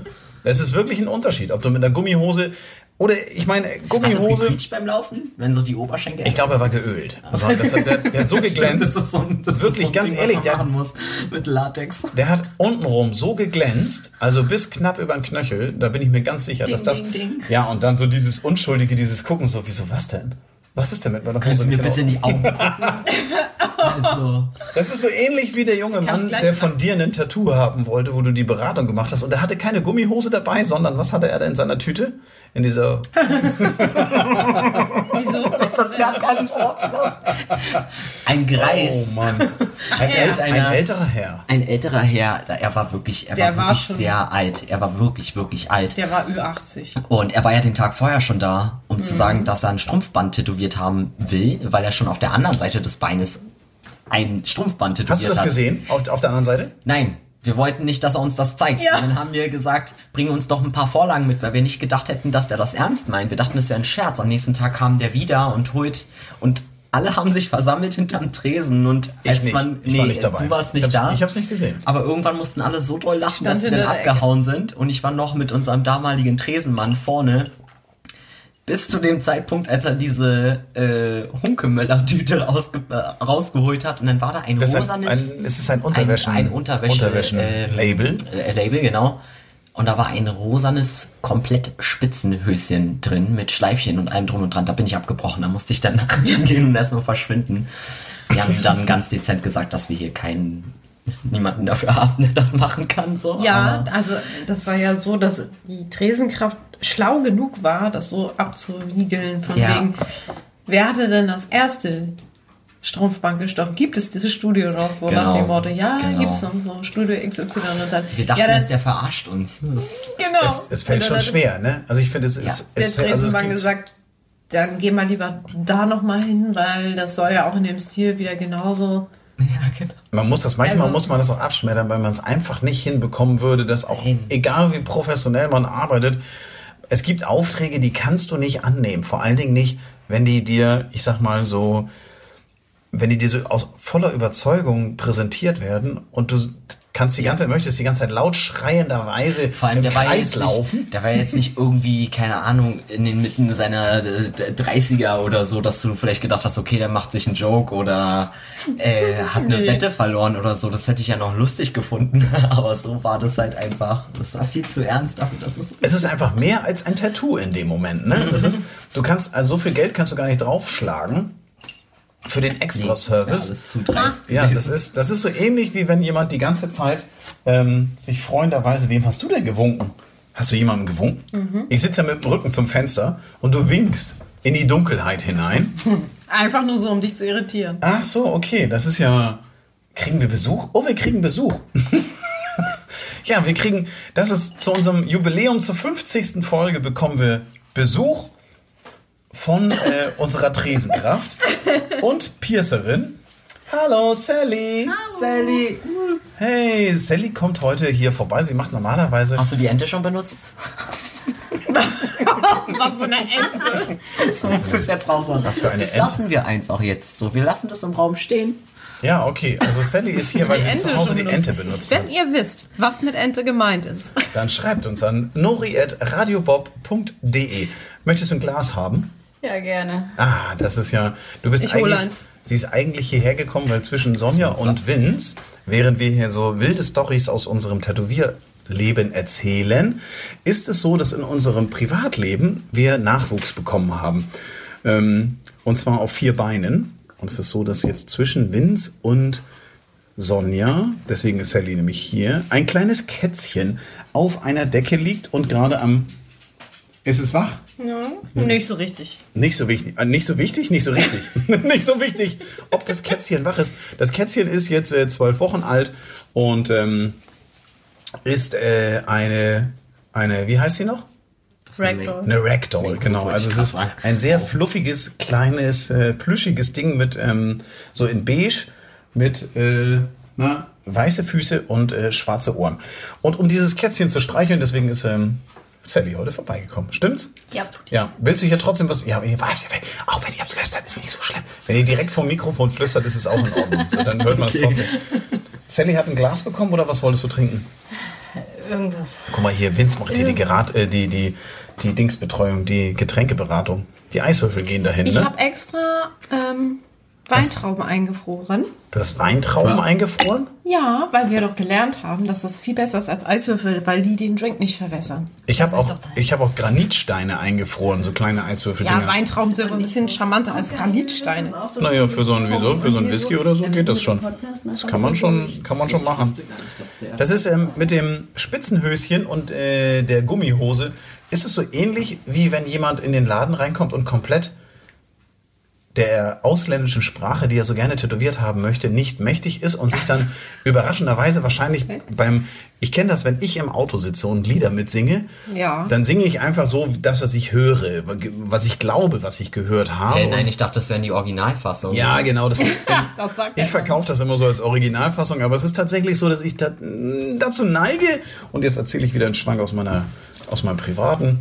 Es ist wirklich ein Unterschied, ob du mit einer Gummihose oder ich meine Hast du Gummihose. beim Laufen? Wenn so die Oberschenkel... Ich glaube, er war geölt. Also das hat, der, der hat so geglänzt. Das ist so das Wirklich, so ganz Ding, ehrlich, der- machen muss mit Latex. Der hat untenrum so geglänzt, also bis knapp über den Knöchel. Da bin ich mir ganz sicher, dass das. ding, ding. Ja, und dann so dieses Unschuldige, dieses Gucken, so, wieso, was denn? Was ist denn mit meiner Kannst Hose du mir nicht bitte in die Augen gucken? also, Das ist so ähnlich wie der junge Mann, der von dir ein Tattoo haben wollte, wo du die Beratung gemacht hast. Und er hatte keine Gummihose dabei, sondern was hatte er da in seiner Tüte? In dieser. Wieso? ein Greis. Oh Mann. Ein, Ja. ält, ein älterer Herr. Ein älterer Herr, er war wirklich, er Der war war wirklich schon- sehr alt. Er war wirklich, wirklich alt. Der war Ü80. Und er war ja den Tag vorher schon da. Zu sagen, dass er ein Strumpfband tätowiert haben will, weil er schon auf der anderen Seite des Beines ein Strumpfband tätowiert Hast du das hat. gesehen? Auf, auf der anderen Seite? Nein, wir wollten nicht, dass er uns das zeigt. Ja. Und dann haben wir gesagt, bring uns doch ein paar Vorlagen mit, weil wir nicht gedacht hätten, dass der das ernst meint. Wir dachten, es wäre ein Scherz. Am nächsten Tag kam der wieder und holt und alle haben sich versammelt hinterm Tresen und Ich nicht. man Ich war nicht dabei. du warst nicht Ich da. ich hab's nicht gesehen. Aber irgendwann mussten alle so doll lachen, dass sie dann der Ecke. abgehauen sind und ich war noch mit unserem damaligen Tresenmann vorne bis zu dem Zeitpunkt, als er diese äh, Hunkemöller-Tüte rausge äh, rausgeholt hat und dann war da ein Das ist ein, rosanes ein, es ist ein Unterwäschen. ein, ein Unterwäsche, Unterwäschen-Label. äh, äh, Label, genau. Und da war ein rosanes, komplett Spitzenhöschen drin mit Schleifchen und allem drum und dran. Da bin ich abgebrochen. Da musste ich dann hingehen und erstmal verschwinden. Wir haben dann ganz dezent gesagt, dass wir hier keinen, niemanden dafür haben, der das machen kann. So. Ja, Aber also das war ja so, dass die Tresenkraft schlau genug war, das so abzuwiegeln, von Ja. wegen, wer hatte denn das erste Strumpfband gestochen? Gibt es dieses Studio noch so Genau, nach dem Motto, ja, genau. gibt's noch so Studio XY und dann. wir dachten, ja, dann, dass der verarscht uns. Das, genau. Es, es fällt schon schwer, ne? Also ich finde, es ist... Ja. Der es fällt- also es Tresenmann klingt- gesagt, dann geh mal lieber da noch mal hin, weil das soll ja auch in dem Stil wieder genauso. Ja, genau. Man muss das, manchmal Also- muss man das auch abschmettern, weil man es einfach nicht hinbekommen würde, dass auch, Nein. egal wie professionell man arbeitet, es gibt Aufträge, die kannst du nicht annehmen. Vor allen Dingen nicht, wenn die dir, ich sag mal so, wenn die dir so aus voller Überzeugung präsentiert werden und du kannst die ganze Zeit, möchtest die ganze Zeit laut schreienderweise Vor allem, im der war, Kreis jetzt laufen. nicht, der war jetzt nicht irgendwie, keine Ahnung, in den Mitten seiner äh, d- 30er oder so, dass du vielleicht gedacht hast, okay, der macht sich einen Joke oder äh, hat eine Nee. Wette verloren oder so. Das hätte ich ja noch lustig gefunden. Aber so war das halt einfach. Das war viel zu ernst dafür, dass es. Es ist einfach mehr als ein Tattoo in dem Moment. Ne? Das ist, du kannst, also so viel Geld kannst du gar nicht draufschlagen für den das Extra-Service. zu dreist. Ja, das ist, das ist so ähnlich wie wenn jemand die ganze Zeit ähm, sich freunderweise, wem hast du denn gewunken? Hast du jemandem gewunken? Ich sitze ja mit dem Rücken zum Fenster und du winkst in die Dunkelheit hinein. Einfach nur so, um dich zu irritieren. Ach so, okay, das ist ja. Kriegen wir Besuch? Oh, wir kriegen Besuch. ja, wir kriegen, das ist zu unserem Jubiläum zur 50. Folge bekommen wir Besuch von äh, unserer Tresenkraft und Piercerin. Hallo, Sally. Sally! Hey, Sally kommt heute hier vorbei. Sie macht normalerweise. Hast du die Ente schon benutzt? Was für eine Ente. Das muss ich jetzt raus Was für eine Das Ente? lassen wir einfach jetzt so. Wir lassen das im Raum stehen. Ja, okay. Also Sally ist hier, weil sie zu Hause die benutzt. Ente benutzt Wenn hat. ihr wisst, was mit Ente gemeint ist. Dann schreibt uns an nori.radiobob.de. Möchtest du ein Glas haben? Ja, gerne. Ah, das ist ja. Du bist Ich hole eigentlich. eins. Sie ist eigentlich hierher gekommen, weil zwischen Sonja und Vince, während wir hier so wilde Stories aus unserem Tätowierleben erzählen, ist es so, dass in unserem Privatleben wir Nachwuchs bekommen haben. Ähm, und zwar auf vier Beinen. Und es ist so, dass jetzt zwischen Vince und Sonja, deswegen ist Sally nämlich hier, ein kleines Kätzchen auf einer Decke liegt und gerade am. Ist es wach? Nicht so richtig. Nicht so wichtig, äh, nicht so wichtig, nicht so richtig. nicht so wichtig, ob das Kätzchen wach ist. Das Kätzchen ist jetzt äh, zwölf Wochen alt und ähm, ist äh, eine, eine, wie heißt sie noch? Ragdoll. Eine Ragdoll, genau. Also es ist ein sehr fluffiges, kleines, äh, plüschiges Ding mit ähm, so in beige mit äh, na, weiße Füße und äh, schwarze Ohren. Und um dieses Kätzchen zu streicheln, deswegen ist ähm, Sally heute vorbeigekommen. Stimmt's? Ja. Ja. Willst du hier trotzdem was? Ja, ihr- warte, auch wenn ihr flüstert, ist nicht so schlimm. Wenn ihr direkt vom Mikrofon flüstert, ist es auch in Ordnung. So, dann hört man es trotzdem. Sally hat ein Glas bekommen oder was wolltest du trinken? Irgendwas. Guck mal hier, Vince macht hier die, Gerat, äh, die, die, die Dingsbetreuung, die Getränkeberatung. Die Eiswürfel gehen dahin, Ich ne? habe extra ähm, Weintrauben eingefroren. Du hast Weintrauben eingefroren? Ja, weil wir doch gelernt haben, dass das viel besser ist als Eiswürfel, weil die den Drink nicht verwässern. Ich habe auch, ich hab auch Granitsteine eingefroren, so kleine Eiswürfel. Ja, Weintrauben sind aber ein bisschen charmanter als Granitsteine. Naja, für so ein, wieso? Für so ein Whisky oder so geht das schon. Das kann man schon, kann man schon machen. Das ist ähm, mit dem Spitzenhöschen und äh, der Gummihose, ist es so ähnlich, wie wenn jemand in den Laden reinkommt und komplett der ausländischen Sprache, die er so gerne tätowiert haben möchte, nicht mächtig ist und sich dann überraschenderweise wahrscheinlich beim, ich kenne das, wenn ich im Auto sitze und Lieder mitsinge, Ja. dann singe ich einfach so das, was ich höre, was ich glaube, was ich gehört habe. Hey, nein, ich dachte, das wären die Originalfassungen. ja, genau. Das, Das sagt ich er verkaufe das immer so als Originalfassung, aber es ist tatsächlich so, dass ich da, dazu neige. Und jetzt erzähle ich wieder einen Schwank aus meiner, aus meinem privaten.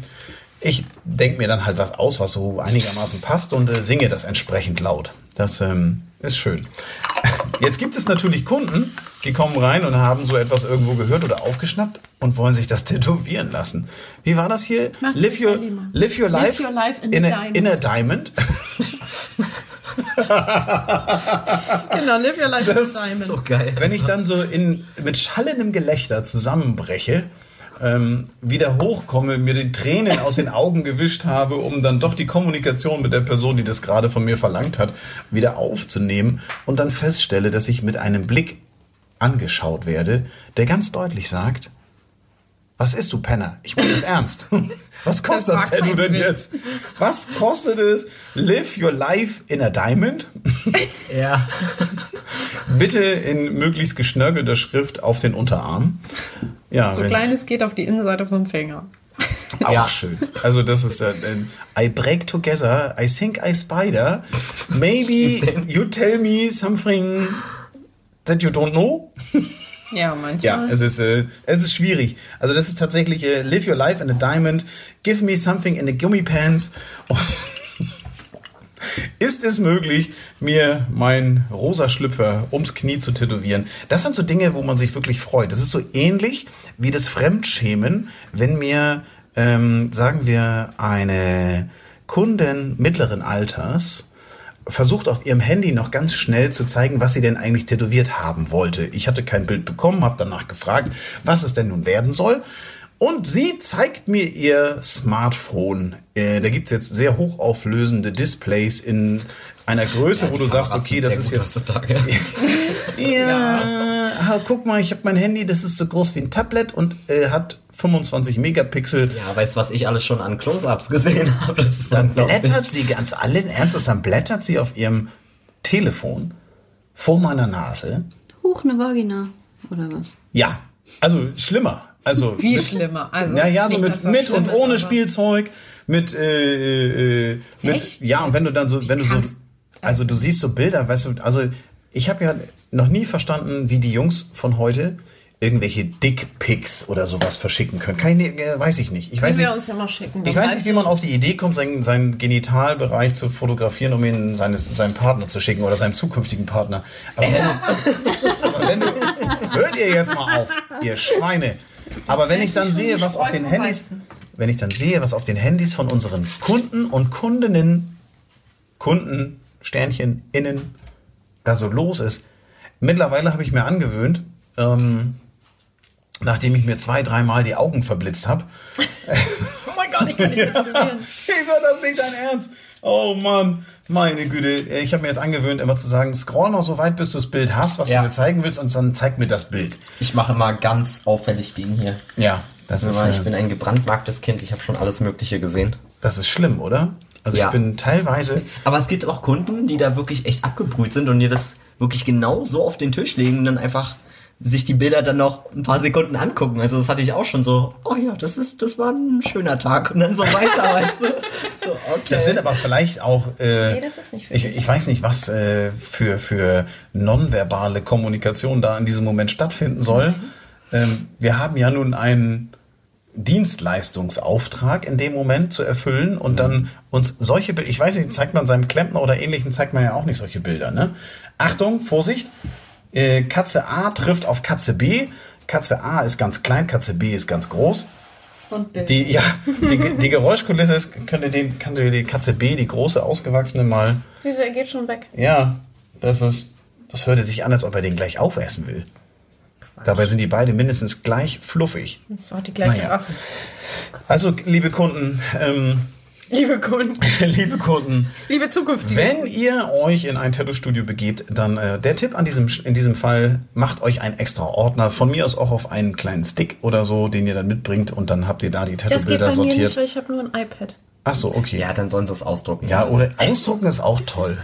Ich denke mir dann halt was aus, was so einigermaßen passt und äh, singe das entsprechend laut. Das ähm, ist schön. Jetzt gibt es natürlich Kunden, die kommen rein und haben so etwas irgendwo gehört oder aufgeschnappt und wollen sich das tätowieren lassen. Wie war das hier? Mach live, das, your, live your Live life, your life in in, a diamond. in a diamond. Genau, live your life Das as a diamond. So geil. Wenn ich dann so in, mit schallendem Gelächter zusammenbreche, ähm, wieder hochkomme, mir die Tränen aus den Augen gewischt habe, um dann doch die Kommunikation mit der Person, die das gerade von mir verlangt hat, wieder aufzunehmen und dann feststelle, dass ich mit einem Blick angeschaut werde, der ganz deutlich sagt, was ist du Penner? Ich meine das ernst. Was kostet Das das, Tattoo denn Witz. jetzt? Was kostet es? Live your life in a diamond? Ja. Bitte in möglichst geschnörkelter Schrift auf den Unterarm. Ja, So klein es geht auf die Innenseite vom Finger. auch Ja. schön. Also das ist äh, äh, I break together, I think I spider. Maybe you tell me something that you don't know. Ja, manchmal. Ja, es ist, äh, es ist schwierig. Also das ist tatsächlich äh, Live Your Life in a Diamond, Give Me Something in the Gummy Pants. Ist es möglich, mir meinen rosa Schlüpfer ums Knie zu tätowieren? Das sind so Dinge, wo man sich wirklich freut. Das ist so ähnlich wie das Fremdschämen, wenn mir, ähm, sagen wir, eine Kundin mittleren Alters versucht auf ihrem Handy noch ganz schnell zu zeigen, was sie denn eigentlich tätowiert haben wollte. Ich hatte kein Bild bekommen, habe danach gefragt, was es denn nun werden soll. Und sie zeigt mir ihr Smartphone. Äh, da gibt's jetzt sehr hochauflösende Displays in einer Größe, wo du sagst, okay, das ist jetzt Heutzutage. ja, ah, guck mal, ich habe mein Handy, das ist so groß wie ein Tablet und äh, hat 25 Megapixel. Ja, weißt du, was ich alles schon an Close-Ups gesehen habe? Das ist Dann blättert sie ganz allen Ernstes, dann blättert sie auf ihrem Telefon vor meiner Nase. Huch, eine Vagina. Oder was? Ja, also schlimmer. Also Wie mit, schlimmer. Also Ja, ja, so mit, mit und ist, ohne Spielzeug, mit, äh, äh, mit, Echt? ja, und wenn du dann so, wenn du so, also du siehst so Bilder, weißt du, also ich habe ja noch nie verstanden, wie die Jungs von heute irgendwelche Dickpics oder sowas verschicken können. Keine, äh, weiß ich nicht. Ich weiß Wie wir nicht, uns ja mal schicken. ich weiß nicht, wie man auf die Idee kommt, seinen, seinen Genitalbereich zu fotografieren, um ihn seines, seinem Partner zu schicken oder seinem zukünftigen Partner. Aber wenn, du, wenn du, hört ihr jetzt mal auf, ihr Schweine. Aber wenn ich dann sehe, was auf den Handys, wenn ich dann sehe, was auf den Handys von unseren Kunden und Kundinnen, Kunden, Sternchen, innen, da so los ist. Mittlerweile habe ich mir angewöhnt, ähm, nachdem ich mir zwei, dreimal die Augen verblitzt habe, Oh mein Gott, ich kann nicht tätowieren. Ist das nicht dein Ernst? Oh Mann, meine Güte. Ich habe mir jetzt angewöhnt, immer zu sagen, scroll noch so weit, bis du das Bild hast, was Ja. du mir zeigen willst, und dann zeig mir das Bild. Ich mache mal ganz auffällig den hier. Ja, das ist, ich äh, bin ein gebrandmarktes Kind, ich habe schon alles Mögliche gesehen. das ist schlimm, oder? Also Ja. ich bin teilweise, Aber es gibt auch Kunden, die da wirklich echt abgebrüht sind und dir das wirklich genau so auf den Tisch legen und dann einfach sich die Bilder dann noch ein paar Sekunden angucken. Also das hatte ich auch schon so, oh ja, das ist, das war ein schöner Tag und dann so weiter, weißt du? So, okay. das sind aber vielleicht auch, äh, Nee, das ist nicht für ich, ich weiß nicht, was äh, für, für nonverbale Kommunikation da in diesem Moment stattfinden soll. Mhm. Ähm, wir haben ja nun einen Dienstleistungsauftrag in dem Moment zu erfüllen und dann uns solche Bilder, ich weiß nicht, zeigt man seinem Klempner oder ähnlichen, zeigt man ja auch nicht solche Bilder, ne? Achtung, Vorsicht, äh, Katze A trifft auf Katze B, Katze A ist ganz klein, Katze B ist ganz groß. Und Bild. Die, ja, die, die Geräuschkulisse ist, könnte den, könnte die Katze B, die große, ausgewachsene mal, Wieso, er geht schon weg. ja, das ist, das hörte sich an, als ob er den gleich aufessen will. Dabei sind die beide mindestens gleich fluffig. Das ist auch die gleiche Naja. Rasse. Also, liebe Kunden, ähm, Liebe Kunden, liebe Kunden, liebe Zukünftige. wenn ihr euch in ein Tattoo-Studio begebt, dann äh, der Tipp an diesem, in diesem Fall, macht euch einen extra Ordner, von mir aus auch auf einen kleinen Stick oder so, den ihr dann mitbringt und dann habt ihr da die das geht Tattoo-Bilder bei mir nicht, sortiert. weil ich habe nur ein iPad. Ach so, okay. ja, dann sollen sie es ausdrucken. Ja, Also, oder ausdrucken ist auch toll.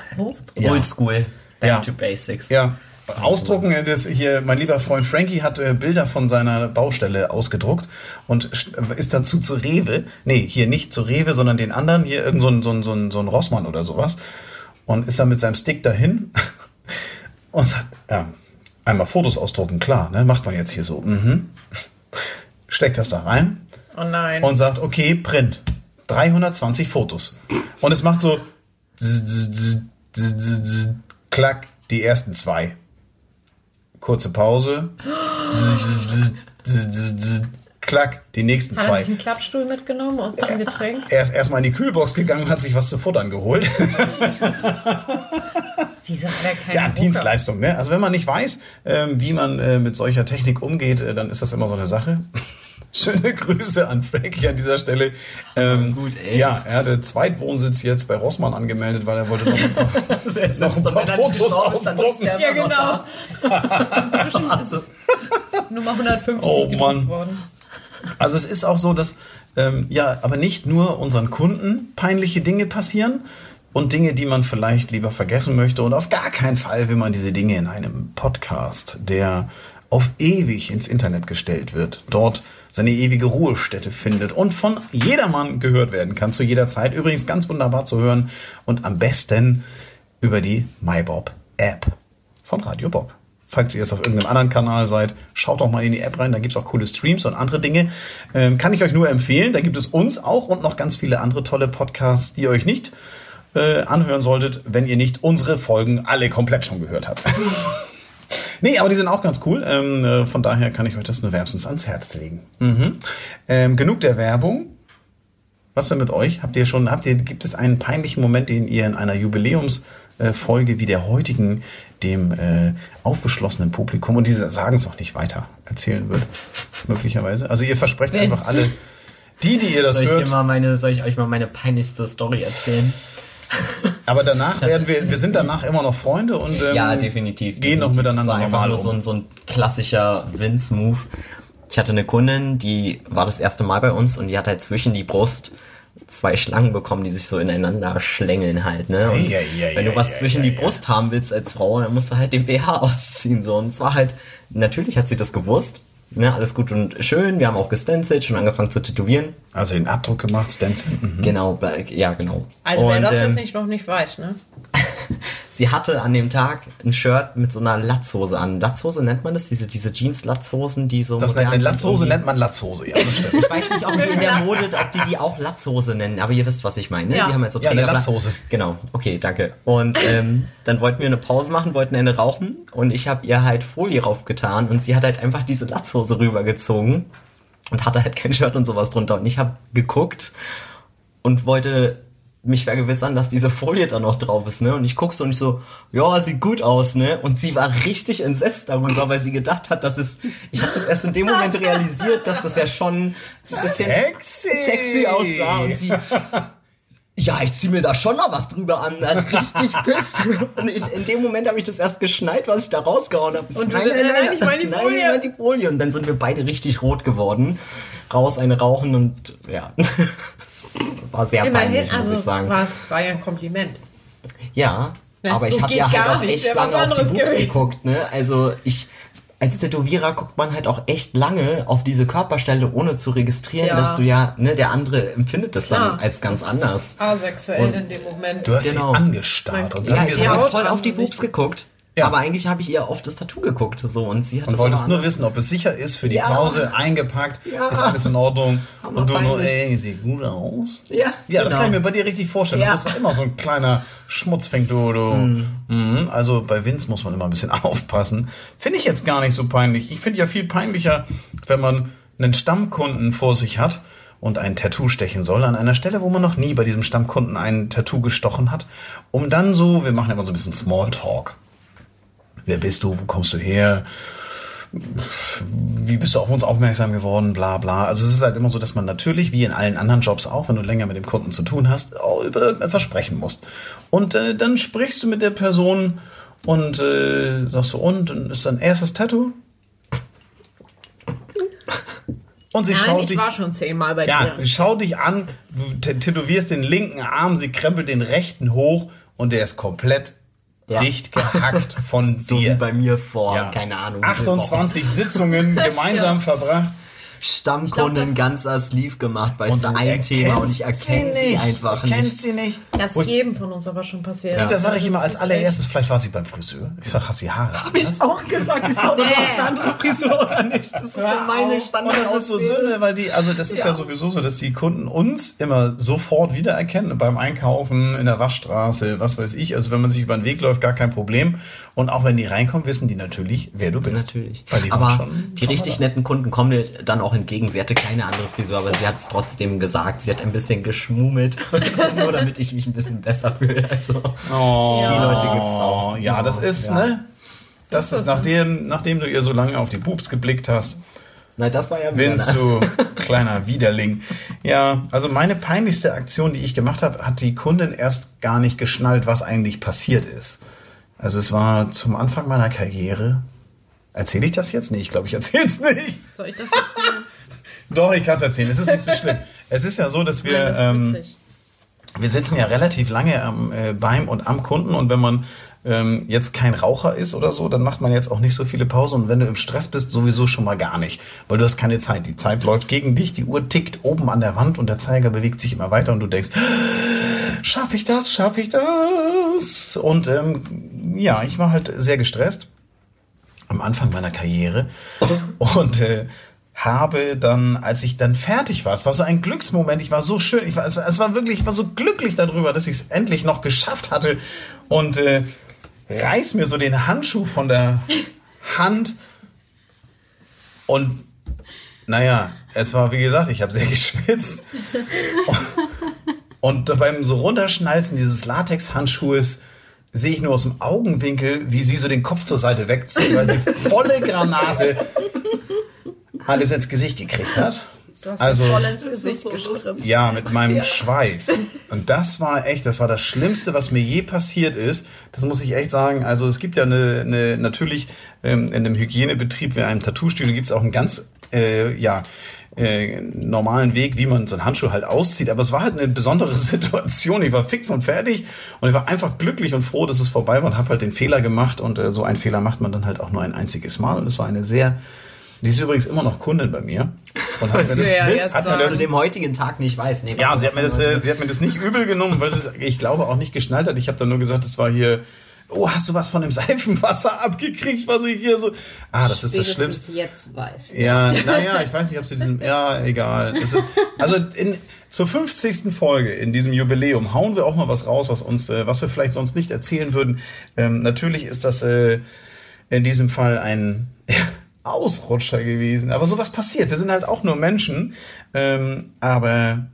Ja. Oldschool. Back Ja. to basics. Ja. Ausdrucken, das hier, mein lieber Freund Frankie hat äh, Bilder von seiner Baustelle ausgedruckt und st- ist dazu zu Rewe, nee, hier nicht zu Rewe, sondern den anderen, hier irgend so ein, so ein, so ein, so ein Rossmann oder sowas und ist dann mit seinem Stick dahin und sagt, ja, einmal Fotos ausdrucken, klar, ne, macht man jetzt hier so, mhm. Steckt das da rein Oh nein. und sagt, okay, Print. 320 Fotos. Und es macht so klack, die ersten zwei. Kurze Pause. Klack, die nächsten hat zwei. sich einen Klappstuhl mitgenommen und ein Getränk? Er ist erstmal in die Kühlbox gegangen und hat sich was zu futtern geholt. Wieso hat er keinen Ja, Drucker? Dienstleistung, ne? Also wenn man nicht weiß, ähm, wie man äh, mit solcher Technik umgeht, äh, dann ist das immer so eine Sache. Schöne Grüße an Frankie an dieser Stelle. Ähm, Gut, ey. Ja, er hatte Zweitwohnsitz jetzt bei Rossmann angemeldet, weil er wollte noch ein paar, sitzt noch ein paar Fotos ausdrucken. der Ja, noch genau. Inzwischen ist Nummer 150 Oh, worden. Also es ist auch so, dass ähm, ja, aber nicht nur unseren Kunden peinliche Dinge passieren und Dinge, die man vielleicht lieber vergessen möchte. Und auf gar keinen Fall will man diese Dinge in einem Podcast, der auf ewig ins Internet gestellt wird, dort seine ewige Ruhestätte findet und von jedermann gehört werden kann, zu jeder Zeit. Übrigens ganz wunderbar zu hören und am besten über die MyBob-App von Radio Bob. Falls ihr jetzt auf irgendeinem anderen Kanal seid, schaut doch mal in die App rein, da gibt's auch coole Streams und andere Dinge. Ähm, kann ich euch nur empfehlen. Da gibt es uns auch und noch ganz viele andere tolle Podcasts, die ihr euch nicht äh, anhören solltet, wenn ihr nicht unsere Folgen alle komplett schon gehört habt. nee, aber die sind auch ganz cool. Ähm, äh, von daher kann ich euch das nur wärmstens ans Herz legen. Mhm. Ähm, genug der Werbung. Was denn mit euch? Habt ihr schon, habt ihr, gibt es einen peinlichen Moment, den ihr in einer Jubiläumsfolge wie der heutigen dem äh, aufgeschlossenen Publikum, und diese sagen es auch nicht weiter, erzählen würdet? möglicherweise. Also ihr versprecht Wenn's- einfach alle, die, die ihr das Soll ich, dir hört, mal meine, soll ich euch mal meine peinlichste Story erzählen? Aber danach werden wir, wir sind danach immer noch Freunde und ähm, ja, definitiv. gehen noch definitiv. miteinander das war einfach normal nur um. so ein, so ein klassischer Vince-Move. Ich hatte eine Kundin, die war das erste Mal bei uns und die hat halt zwischen die Brust zwei Schlangen bekommen, die sich so ineinander schlängeln halt, ne? Und Ja, ja, wenn ja, du was zwischen die. Brust haben willst als Frau, dann musst du halt den BH ausziehen, so. Und es war halt, natürlich hat sie das gewusst, ne? Alles gut und schön. Wir haben auch gestencelt, schon angefangen zu tätowieren. Also den Abdruck gemacht, Stencil. Mhm. Genau, ja, genau. Also wer Und, das ähm, jetzt nicht noch nicht weiß, ne? Sie hatte an dem Tag ein Shirt mit so einer Latzhose an. Latzhose nennt man das? Diese, diese Jeans-Latzhosen, die so Das nennt, Latzhose nennt man Latzhose, ja. Ich weiß nicht, ob die in der Mode, ob die die auch Latzhose nennen, aber ihr wisst, was ich meine. Ne? Ja. Die haben halt so Ja, eine Latzhose. Genau, okay, danke. Und ähm, dann wollten wir eine Pause machen, wollten eine rauchen und ich habe ihr halt Folie raufgetan und sie hat halt einfach diese Latzhose rübergezogen und hatte halt kein Shirt und sowas drunter. Und ich habe geguckt und wollte mich vergewissern, dass diese Folie da noch drauf ist, ne? Und ich guck so und ich so, ja, sieht gut aus, ne? Und sie war richtig entsetzt darüber, weil sie gedacht hat, dass es, ich habe das erst in dem Moment realisiert, dass das ja schon Sexy. sexy aussah und sie, ja, ich zieh mir da schon noch was drüber an, dann richtig pisst. Und in, in dem Moment habe ich das erst geschneit, was ich da rausgehauen habe. Und du so, nein, nein, ich meine die nein, Folie. ich meine die Folie. Und dann sind wir beide richtig rot geworden, raus eine rauchen und ja, war sehr Immerhin, peinlich, muss also ich sagen. was war ja ein Kompliment. Ja, Ja, aber so ich habe ja halt auch nicht, echt lange auf die Boobs geguckt, ne? Also ich als Tätowierer guckt man halt auch echt lange auf diese Körperstelle, ohne zu registrieren, Ja. dass du ja, ne, der andere empfindet das dann Klar, als ganz das anders. ist Asexuell Und in dem Moment. Du hast Genau. sie angestarrt und Ja, dann Ja, ich habe voll auf die Boobs geguckt. Ja. Aber eigentlich habe ich ihr auf das Tattoo geguckt, so und sie hat und das wolltest nur wissen, ob es sicher ist für die Ja. Pause, eingepackt, ist alles in Ordnung. Hammer Und du nur, ey, sieht gut aus. Ja, Ja, das genau. kann ich mir bei dir richtig vorstellen. Ja. Du bist immer so ein kleiner Schmutzfink, du. du. Mhm. Also bei Vince muss man immer ein bisschen aufpassen. Finde ich jetzt gar nicht so peinlich. Ich finde ja viel peinlicher, wenn man einen Stammkunden vor sich hat und ein Tattoo stechen soll an einer Stelle, wo man noch nie bei diesem Stammkunden ein Tattoo gestochen hat, um dann so, wir machen immer so ein bisschen Smalltalk. Wer bist du? Wo kommst du her? wie bist du auf uns aufmerksam geworden, bla bla. Also es ist halt immer so, dass man natürlich, wie in allen anderen Jobs auch, wenn du länger mit dem Kunden zu tun hast, auch über irgendetwas sprechen musst. Und äh, dann sprichst du mit der Person und äh, sagst so, und, und ist dein erstes Tattoo? Und sie Nein, schaut ich dich. war schon zehnmal bei Ja, dir. sie schaut dich an, du tä- tätowierst den linken Arm, sie krempelt den rechten hoch und der ist komplett Ja. dicht gehackt von so wie dir. bei mir vor, Ja. keine Ahnung. wie viele 28 Sitzungen gemeinsam verbracht. Stammkunden glaub, ganz als lieb gemacht, weißt Und du, ein Thema und ich erkenne sie nicht. einfach Du kennst nicht. sie nicht. Das Und- ist jedem von uns aber schon passiert. Da sage ich Das immer als allererstes, vielleicht war sie beim Friseur. Ich sag, hast du die Haare? Hab Ich auch gesagt, ich sag, du hast eine andere Frisur oder nicht. Das ist ja meine Und Standard. das ist so Sünde, weil die, also das ist ja. sowieso so, dass die Kunden uns immer sofort wiedererkennen beim Einkaufen, in der Waschstraße, was weiß ich. Also wenn man sich über den Weg läuft, gar kein Problem. Und auch wenn die reinkommen, wissen die natürlich, wer du bist. Natürlich. Weil die aber schon die richtig netten Kunden kommen dann auch entgegen. Sie hatte keine andere Frisur, aber sie hat es trotzdem gesagt. Sie hat ein bisschen geschmummelt. Nur, damit ich mich ein bisschen besser fühle. Also, Oh, die Leute gibt's auch. ja, das ist, Ja. ne? Das ist, nachdem, nachdem du ihr so lange auf die Boobs geblickt hast, Na, das war ja wieder, ne? du kleiner Widerling. Ja, also meine peinlichste Aktion, die ich gemacht habe, hat die Kundin erst gar nicht geschnallt, was eigentlich passiert ist. Also es war zum Anfang meiner Karriere. Erzähle ich das jetzt? Nee, ich glaube, ich erzähle es nicht. Soll ich das jetzt sagen? Doch, ich kann es erzählen. Es ist nicht so schlimm. Es ist ja so, dass wir... Nein, das ähm, wir sitzen ja relativ lange am, äh, beim und am Kunden und wenn man ähm, jetzt kein Raucher ist oder so, dann macht man jetzt auch nicht so viele Pausen und wenn du im Stress bist, sowieso schon mal gar nicht, weil du hast keine Zeit. Die Zeit läuft gegen dich, die Uhr tickt oben an der Wand und der Zeiger bewegt sich immer weiter und du denkst, schaffe ich das, schaffe ich das? Und ähm, ja, ich war halt sehr gestresst am Anfang meiner Karriere. Und äh, habe dann, als ich dann fertig war, es war so ein Glücksmoment, ich war so schön, ich war, es, war, es war wirklich, ich war so glücklich darüber, dass ich es endlich noch geschafft hatte. Und äh, reiß mir so den Handschuh von der Hand. Und naja, es war wie gesagt, ich habe sehr geschwitzt. Und beim so runterschnalzen dieses Latex-Handschuhes sehe ich nur aus dem Augenwinkel, wie sie so den Kopf zur Seite wegzieht, weil sie volle Granate alles ins Gesicht gekriegt hat. Du hast Also- voll ins Gesicht gespritzt. Ja, mit meinem Schweiß. Und das war echt, das war das Schlimmste, was mir je passiert ist. Das muss ich echt sagen. Also es gibt ja eine, eine natürlich ähm, in einem Hygienebetrieb wie einem Tattoo-Studio gibt es auch einen ganz, äh, ja, äh, normalen Weg, wie man so einen Handschuh halt auszieht. Aber es war halt eine besondere Situation. Ich war fix und fertig und ich war einfach glücklich und froh, dass es vorbei war und habe halt den Fehler gemacht. Und äh, so einen Fehler macht man dann halt auch nur ein einziges Mal. Und es war eine sehr, die ist übrigens immer noch Kundin bei mir. Und hat mir das, ja hat mir das dem heutigen Tag nicht weiß. Nee, ja, sie hat, mir das, äh, sie hat mir das nicht übel genommen, weil sie es, ich glaube, auch nicht geschnallt hat. Ich habe dann nur gesagt, es war hier Oh, hast du was von dem Seifenwasser abgekriegt, was ich hier so. Ah, das ist das Spätestens Schlimmste. jetzt weiß. Ja, naja, ich weiß nicht, ob sie diesen. Ja, egal. Ist, also in, zur 50. Folge in diesem Jubiläum hauen wir auch mal was raus, was uns, äh, was wir vielleicht sonst nicht erzählen würden. Ähm, natürlich ist das äh, in diesem Fall ein Ausrutscher gewesen. Aber sowas passiert. Wir sind halt auch nur Menschen. Ähm, aber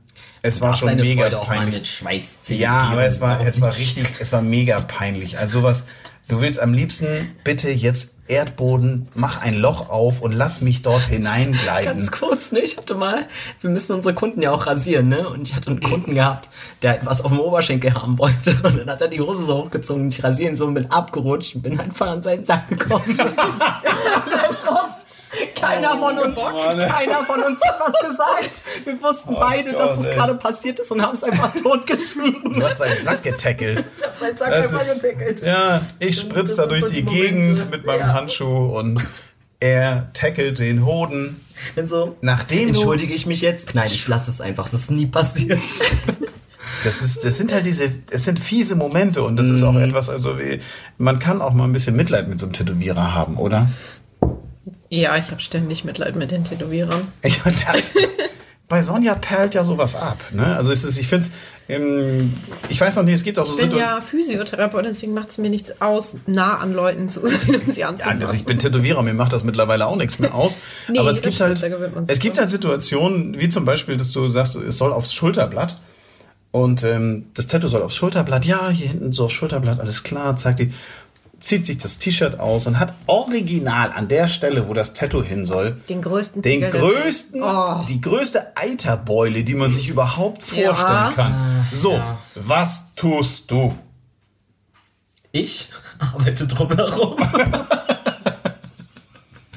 es war schon mega Freude peinlich. Ja, aber es war, es war richtig, es war mega peinlich. Also sowas, du willst am liebsten bitte jetzt Erdboden, mach ein Loch auf und lass mich dort hineingleiten. Ganz kurz, ne? Ich hatte mal, wir müssen unsere Kunden ja auch rasieren, ne? Und ich hatte einen Kunden gehabt, der was auf dem Oberschenkel haben wollte. Und dann hat er die Hose so hochgezogen und ich rasiere ihn so und bin abgerutscht und bin einfach an seinen Sack gekommen. Keiner von uns, keiner von uns hat was gesagt. Wir wussten beide, dass Gott, das ey. gerade passiert ist und haben es einfach totgeschwiegen. Du hast seinen Sack getackelt. Ich hab seinen Sack Das einfach ist, getackelt. ja, ich Das spritz sind da durch so die die Gegend mit meinem Ja. Handschuh und er tackelt den Hoden. Dann so, Nachdem entschuldige ich mich jetzt? Nein, ich lasse es einfach. Es ist nie passiert. das ist, das sind halt diese, es sind fiese Momente und das ist auch etwas, also wie, man kann auch mal ein bisschen Mitleid mit so einem Tätowierer haben, oder? Ja, ich habe ständig Mitleid mit den Tätowierern. Ja, das, bei Sonja perlt ja sowas ab. Ne? Also es ist, ich finde es, ich weiß noch nicht, es gibt auch so Ich bin Situationen. ja Physiotherapeut, deswegen macht es mir nichts aus, nah an Leuten zu sein und sie Ja, anzufassen. das, ich bin Tätowierer, mir macht das mittlerweile auch nichts mehr aus. Nee, Aber es gibt stimmt, halt, es gibt halt Situationen, wie zum Beispiel, dass du sagst, es soll aufs Schulterblatt. Und ähm, das Tattoo soll aufs Schulterblatt. Ja, hier hinten so aufs Schulterblatt, alles klar, zeigt die. Zieht sich das T-Shirt aus und hat original an der Stelle, wo das Tattoo hin soll, Den größten den der größten. Oh. die größte Eiterbeule, die man sich überhaupt Ja. vorstellen kann. So, ja. was tust du? Ich arbeite drumherum.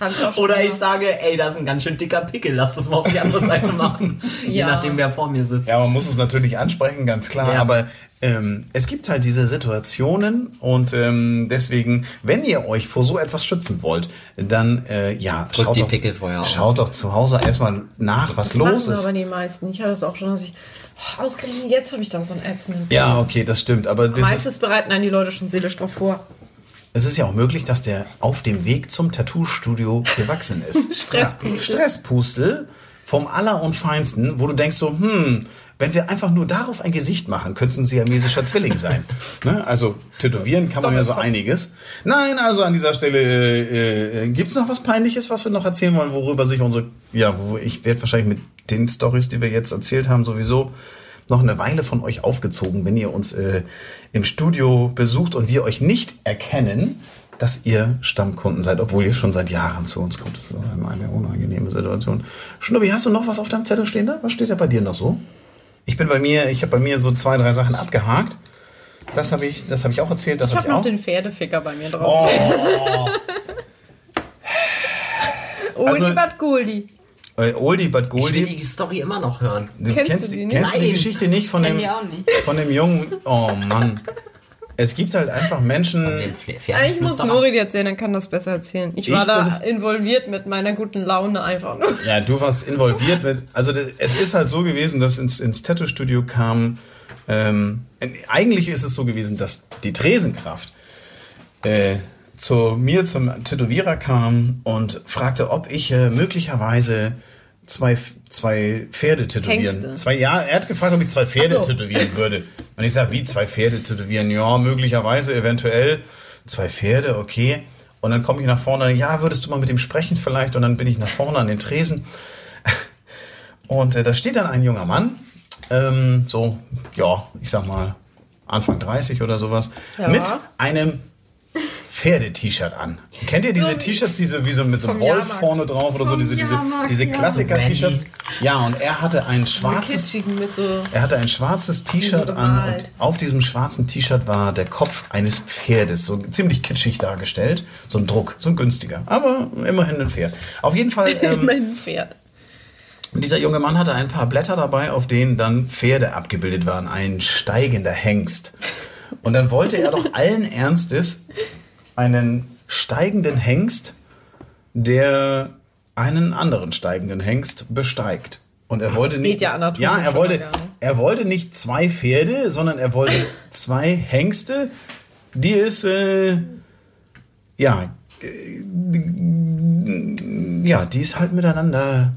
Ich Oder ich sage, ey, da ist ein ganz schön dicker Pickel, lass das mal auf die andere Seite machen. Je Ja. nachdem, wer vor mir sitzt. Ja, man muss es natürlich ansprechen, ganz klar. Ja. Aber ähm, es gibt halt diese Situationen und ähm, deswegen, wenn ihr euch vor so etwas schützen wollt, dann äh, ja, Drückt die doch, Pickel vorher aus. schaut doch zu Hause erstmal nach, was Das los machen ist. aber die meisten. Ich hatte das auch schon, dass ich oh, ausgerechnet jetzt habe ich da so einen ätzenden. Ja, okay, das stimmt. Aber das ist, Meistens bereiten einen die Leute schon seelisch drauf vor. es ist ja auch möglich, dass der auf dem Weg zum Tattoo-Studio gewachsen ist. Stresspustel. Stresspustel vom aller und feinsten, wo du denkst so, hm, wenn wir einfach nur darauf ein Gesicht machen, könnte es ein siamesischer Zwilling sein. ne? Also tätowieren kann man ja so einiges. Nein, also an dieser Stelle äh, äh, gibt es noch was Peinliches, was wir noch erzählen wollen, worüber sich unsere, ja, wo ich werde wahrscheinlich mit den Stories, die wir jetzt erzählt haben, sowieso noch eine Weile von euch aufgezogen, wenn ihr uns äh, im Studio besucht und wir euch nicht erkennen, dass ihr Stammkunden seid, obwohl ihr schon seit Jahren zu uns kommt. Das ist immer eine unangenehme Situation. Schnubbi, hast du noch was auf deinem Zettel stehen da? Was steht da bei dir noch so? Ich bin bei mir, ich habe bei mir so zwei, drei Sachen abgehakt. Das habe ich, das habe ich auch erzählt. Das Ich habe habe ich noch auch. den Pferdeficker bei mir drauf. Oh, Also- Uli Bad Guldi. Äh, Oldie but Ich will Goldie. die Story immer noch hören. Du Kennst kennst, du die, kennst du die. Geschichte nicht von Kenn dem, nicht. von dem jungen. Oh Mann. Es gibt halt einfach Menschen. Eigentlich muss die erzählen, dann kann das besser erzählen. Ich Ich war da involviert mit meiner guten Laune einfach. nur. Ja, du warst involviert mit. Also das, es ist halt so gewesen, dass ins, ins Tattoo-Studio kam. Ähm, eigentlich ist es so gewesen, dass die Tresenkraft äh, zu mir zum Tätowierer kam und fragte, ob ich äh, möglicherweise zwei, zwei Pferde tätowieren. Hengste. Zwei, ja, er hat gefragt, ob ich zwei Pferde so. tätowieren würde. Und ich sage, wie zwei Pferde tätowieren? Ja, möglicherweise, eventuell. Zwei Pferde, okay. Und dann komme ich nach vorne, ja, würdest du mal mit ihm sprechen vielleicht? Und dann bin ich nach vorne an den Tresen. Und äh, da steht dann ein junger Mann, ähm, so, ja, ich sag mal, Anfang 30 oder sowas, Ja. mit einem Pferde-T-Shirt an. Kennt ihr diese So T-Shirts, diese wie so mit so einem Wolf Jahrmarkt. vorne drauf oder so, diese, diese, diese ja. Klassiker-T-Shirts? Ja, und er hatte ein So schwarzes so. er hatte ein schwarzes T-Shirt so an und auf diesem schwarzen T-Shirt war der Kopf eines Pferdes, so ziemlich kitschig dargestellt, so ein Druck, so ein günstiger, aber immerhin ein Pferd. Auf jeden Fall, ähm, mein Pferd. dieser junge Mann hatte ein paar Blätter dabei, auf denen dann Pferde abgebildet waren, ein steigender Hengst. Und dann wollte er doch allen Ernstes einen steigenden Hengst, der einen anderen steigenden Hengst besteigt. Und er wollte das nicht, ja ja, er wollte, nicht. er wollte nicht zwei Pferde, sondern er wollte zwei Hengste, die ist, äh, ja, ja, die ist halt miteinander,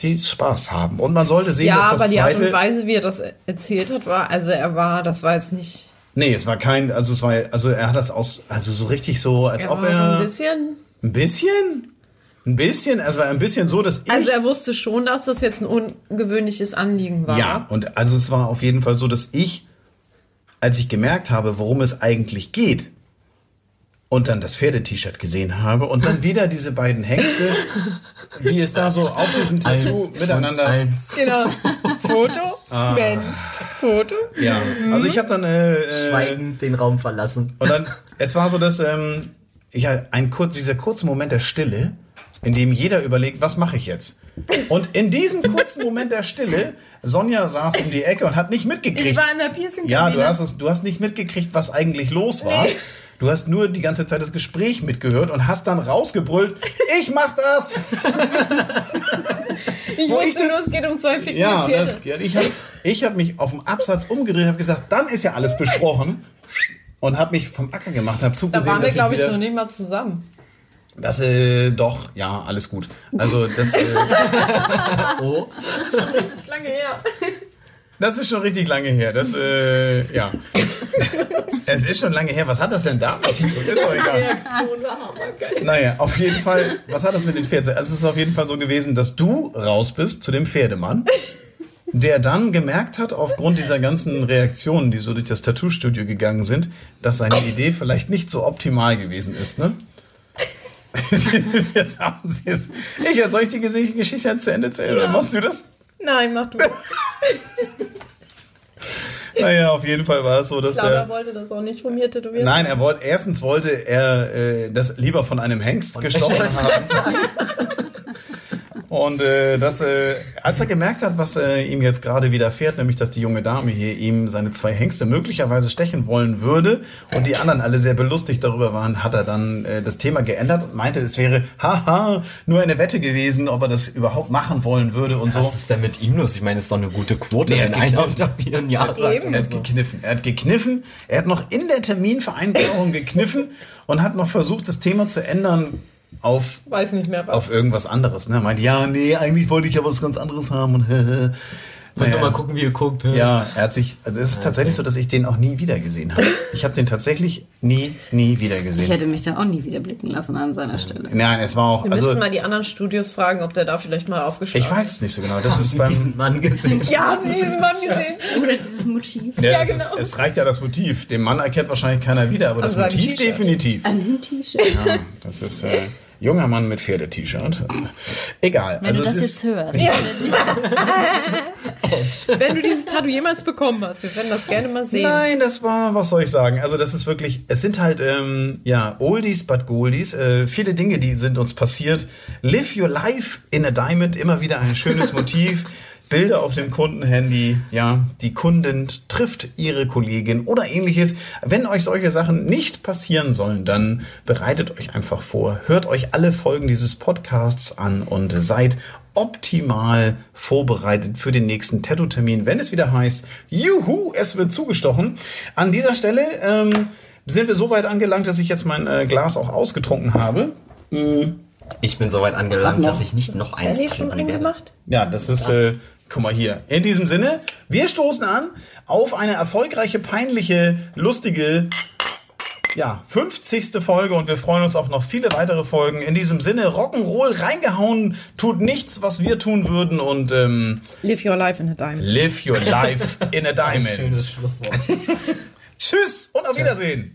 die Spaß haben. Und man sollte sehen, Ja, dass das aber die Art zweite. und Weise, wie er das erzählt hat, war, also er war, das war jetzt nicht, Nee, es war kein, also es war, also er hat das aus, also so richtig so, als er ob war er. so ein bisschen, Ein bisschen? Ein bisschen? Also ein bisschen so, dass ich. also er wusste schon, dass das jetzt ein ungewöhnliches Anliegen war. ja, und also es war auf jeden Fall so, dass ich, als ich gemerkt habe, worum es eigentlich geht, und dann das Pferde-T-Shirt gesehen habe und dann wieder diese beiden Hengste, die es da so auf diesem Tattoo miteinander. Eins. Genau. Foto, Ah. Mensch, Foto. Ja, also ich habe dann äh, äh, Schweigend den Raum verlassen. Und dann, es war so, dass ähm, ja, ein kurz, dieser kurze Moment der Stille, in dem jeder überlegt, was mache ich jetzt? Und in diesem kurzen Moment der Stille, Sonja saß um die Ecke und hat nicht mitgekriegt. Ich war in der piercing ja, du hast es, du hast nicht mitgekriegt, was eigentlich los war. Du hast nur die ganze Zeit das Gespräch mitgehört und hast dann rausgebrüllt, ich mach das! Ich wo ich wusste nur, es geht um zwei fickende Ja, das, ja ich habe ich hab mich auf dem Absatz umgedreht und habe gesagt, dann ist ja alles besprochen. Und habe mich vom Acker gemacht, habe da zugesehen, waren wir, ich glaube ich, noch nicht mal zusammen. Das, äh, doch, ja, alles gut. Also, das, äh, Oh. Das ist lange her. Das ist schon richtig lange her. Das, äh, ja. Es ist schon lange her. Was hat das denn da? Ist doch egal. Reaktion war hammergeil. Naja, auf jeden Fall, was hat das mit den Pferden? Also, es ist auf jeden Fall so gewesen, dass du raus bist zu dem Pferdemann, der dann gemerkt hat, aufgrund dieser ganzen Reaktionen, die so durch das Tattoo-Studio gegangen sind, dass seine Idee vielleicht nicht so optimal gewesen ist, ne? Jetzt haben sie es. Ich, jetzt soll ich die Geschichte zu Ende erzählen? Oder Machst du das? Nein, mach du. Naja, auf jeden Fall war es so, dass Ich glaube, er der. wollte das auch nicht von mir tätowieren. Nein, er wollte, erstens wollte er äh, das lieber von einem Hengst gestochen haben. Und äh, das, äh, als er gemerkt hat, was äh, ihm jetzt gerade widerfährt, nämlich dass die junge Dame hier ihm seine zwei Hengste möglicherweise stechen wollen würde und die anderen alle sehr belustigt darüber waren, hat er dann äh, das Thema geändert und meinte, es wäre haha nur eine Wette gewesen, ob er das überhaupt machen wollen würde und so. Was ist denn mit ihm los? Ich meine, es ist doch eine gute Quote, Nee, wenn er hat einer unter mir ein Ja sagt. Er hat gekniffen. Er hat gekniffen. Er hat noch in der Terminvereinbarung gekniffen und hat noch versucht, das Thema zu ändern auf, Weiß nicht mehr was. auf irgendwas anderes. Ne? Er meinte, ja, nee, eigentlich wollte ich ja was ganz anderes haben. Und, Wollt mal gucken, wie ihr guckt. Ja, er hat sich, also es ist tatsächlich so, dass ich den auch nie wieder gesehen habe. Ich habe den tatsächlich nie, nie wieder Ich gesehen. hätte mich da auch nie wieder blicken lassen an seiner Stelle. Nein, es war auch, Wir also müssten mal die anderen Studios fragen, ob der da vielleicht mal aufgeschlagen ich weiß es nicht so genau. Das ist Sie beim, diesen Mann gesehen. Ja, haben Sie diesen Mann gesehen? Oder dieses Motiv. ja, Ja, es, ist, genau. es reicht ja das Motiv. Den Mann erkennt wahrscheinlich keiner wieder, aber das An seinem Motiv definitiv. An dem T-Shirt. Ja, das ist äh, junger Mann mit Pferde-T-Shirt. Egal. Wenn also du das jetzt ist, hörst. Wenn du dieses Tattoo jemals bekommen hast, wir werden das gerne mal sehen. Nein, das war, was soll ich sagen? Also das ist wirklich, es sind halt, ähm, ja, Oldies but Goldies. Äh, viele Dinge, die sind uns passiert. Live your life in a diamond, immer wieder ein schönes Motiv. Bilder auf dem Kundenhandy, ja, die Kundin trifft ihre Kollegin oder ähnliches. Wenn euch solche Sachen nicht passieren sollen, dann bereitet euch einfach vor, hört euch alle Folgen dieses Podcasts an und seid optimal vorbereitet für den nächsten Tattoo-Termin, wenn es wieder heißt, juhu, es wird zugestochen. An dieser Stelle ähm, sind wir so weit angelangt, dass ich jetzt mein äh, Glas auch ausgetrunken habe. Ich bin so weit angelangt, dass ich nicht noch eins trinken werde. angemacht? Ja, das ist, äh, guck mal hier. In diesem Sinne, wir stoßen an auf eine erfolgreiche, peinliche, lustige, ja, 50. Folge und wir freuen uns auf noch viele weitere Folgen. In diesem Sinne, Rock'n'Roll reingehauen, tut nichts, was wir tun würden und ähm, Live your life in a diamond. live your life in a diamond. Schönes Schlusswort. Tschüss und auf Wiedersehen.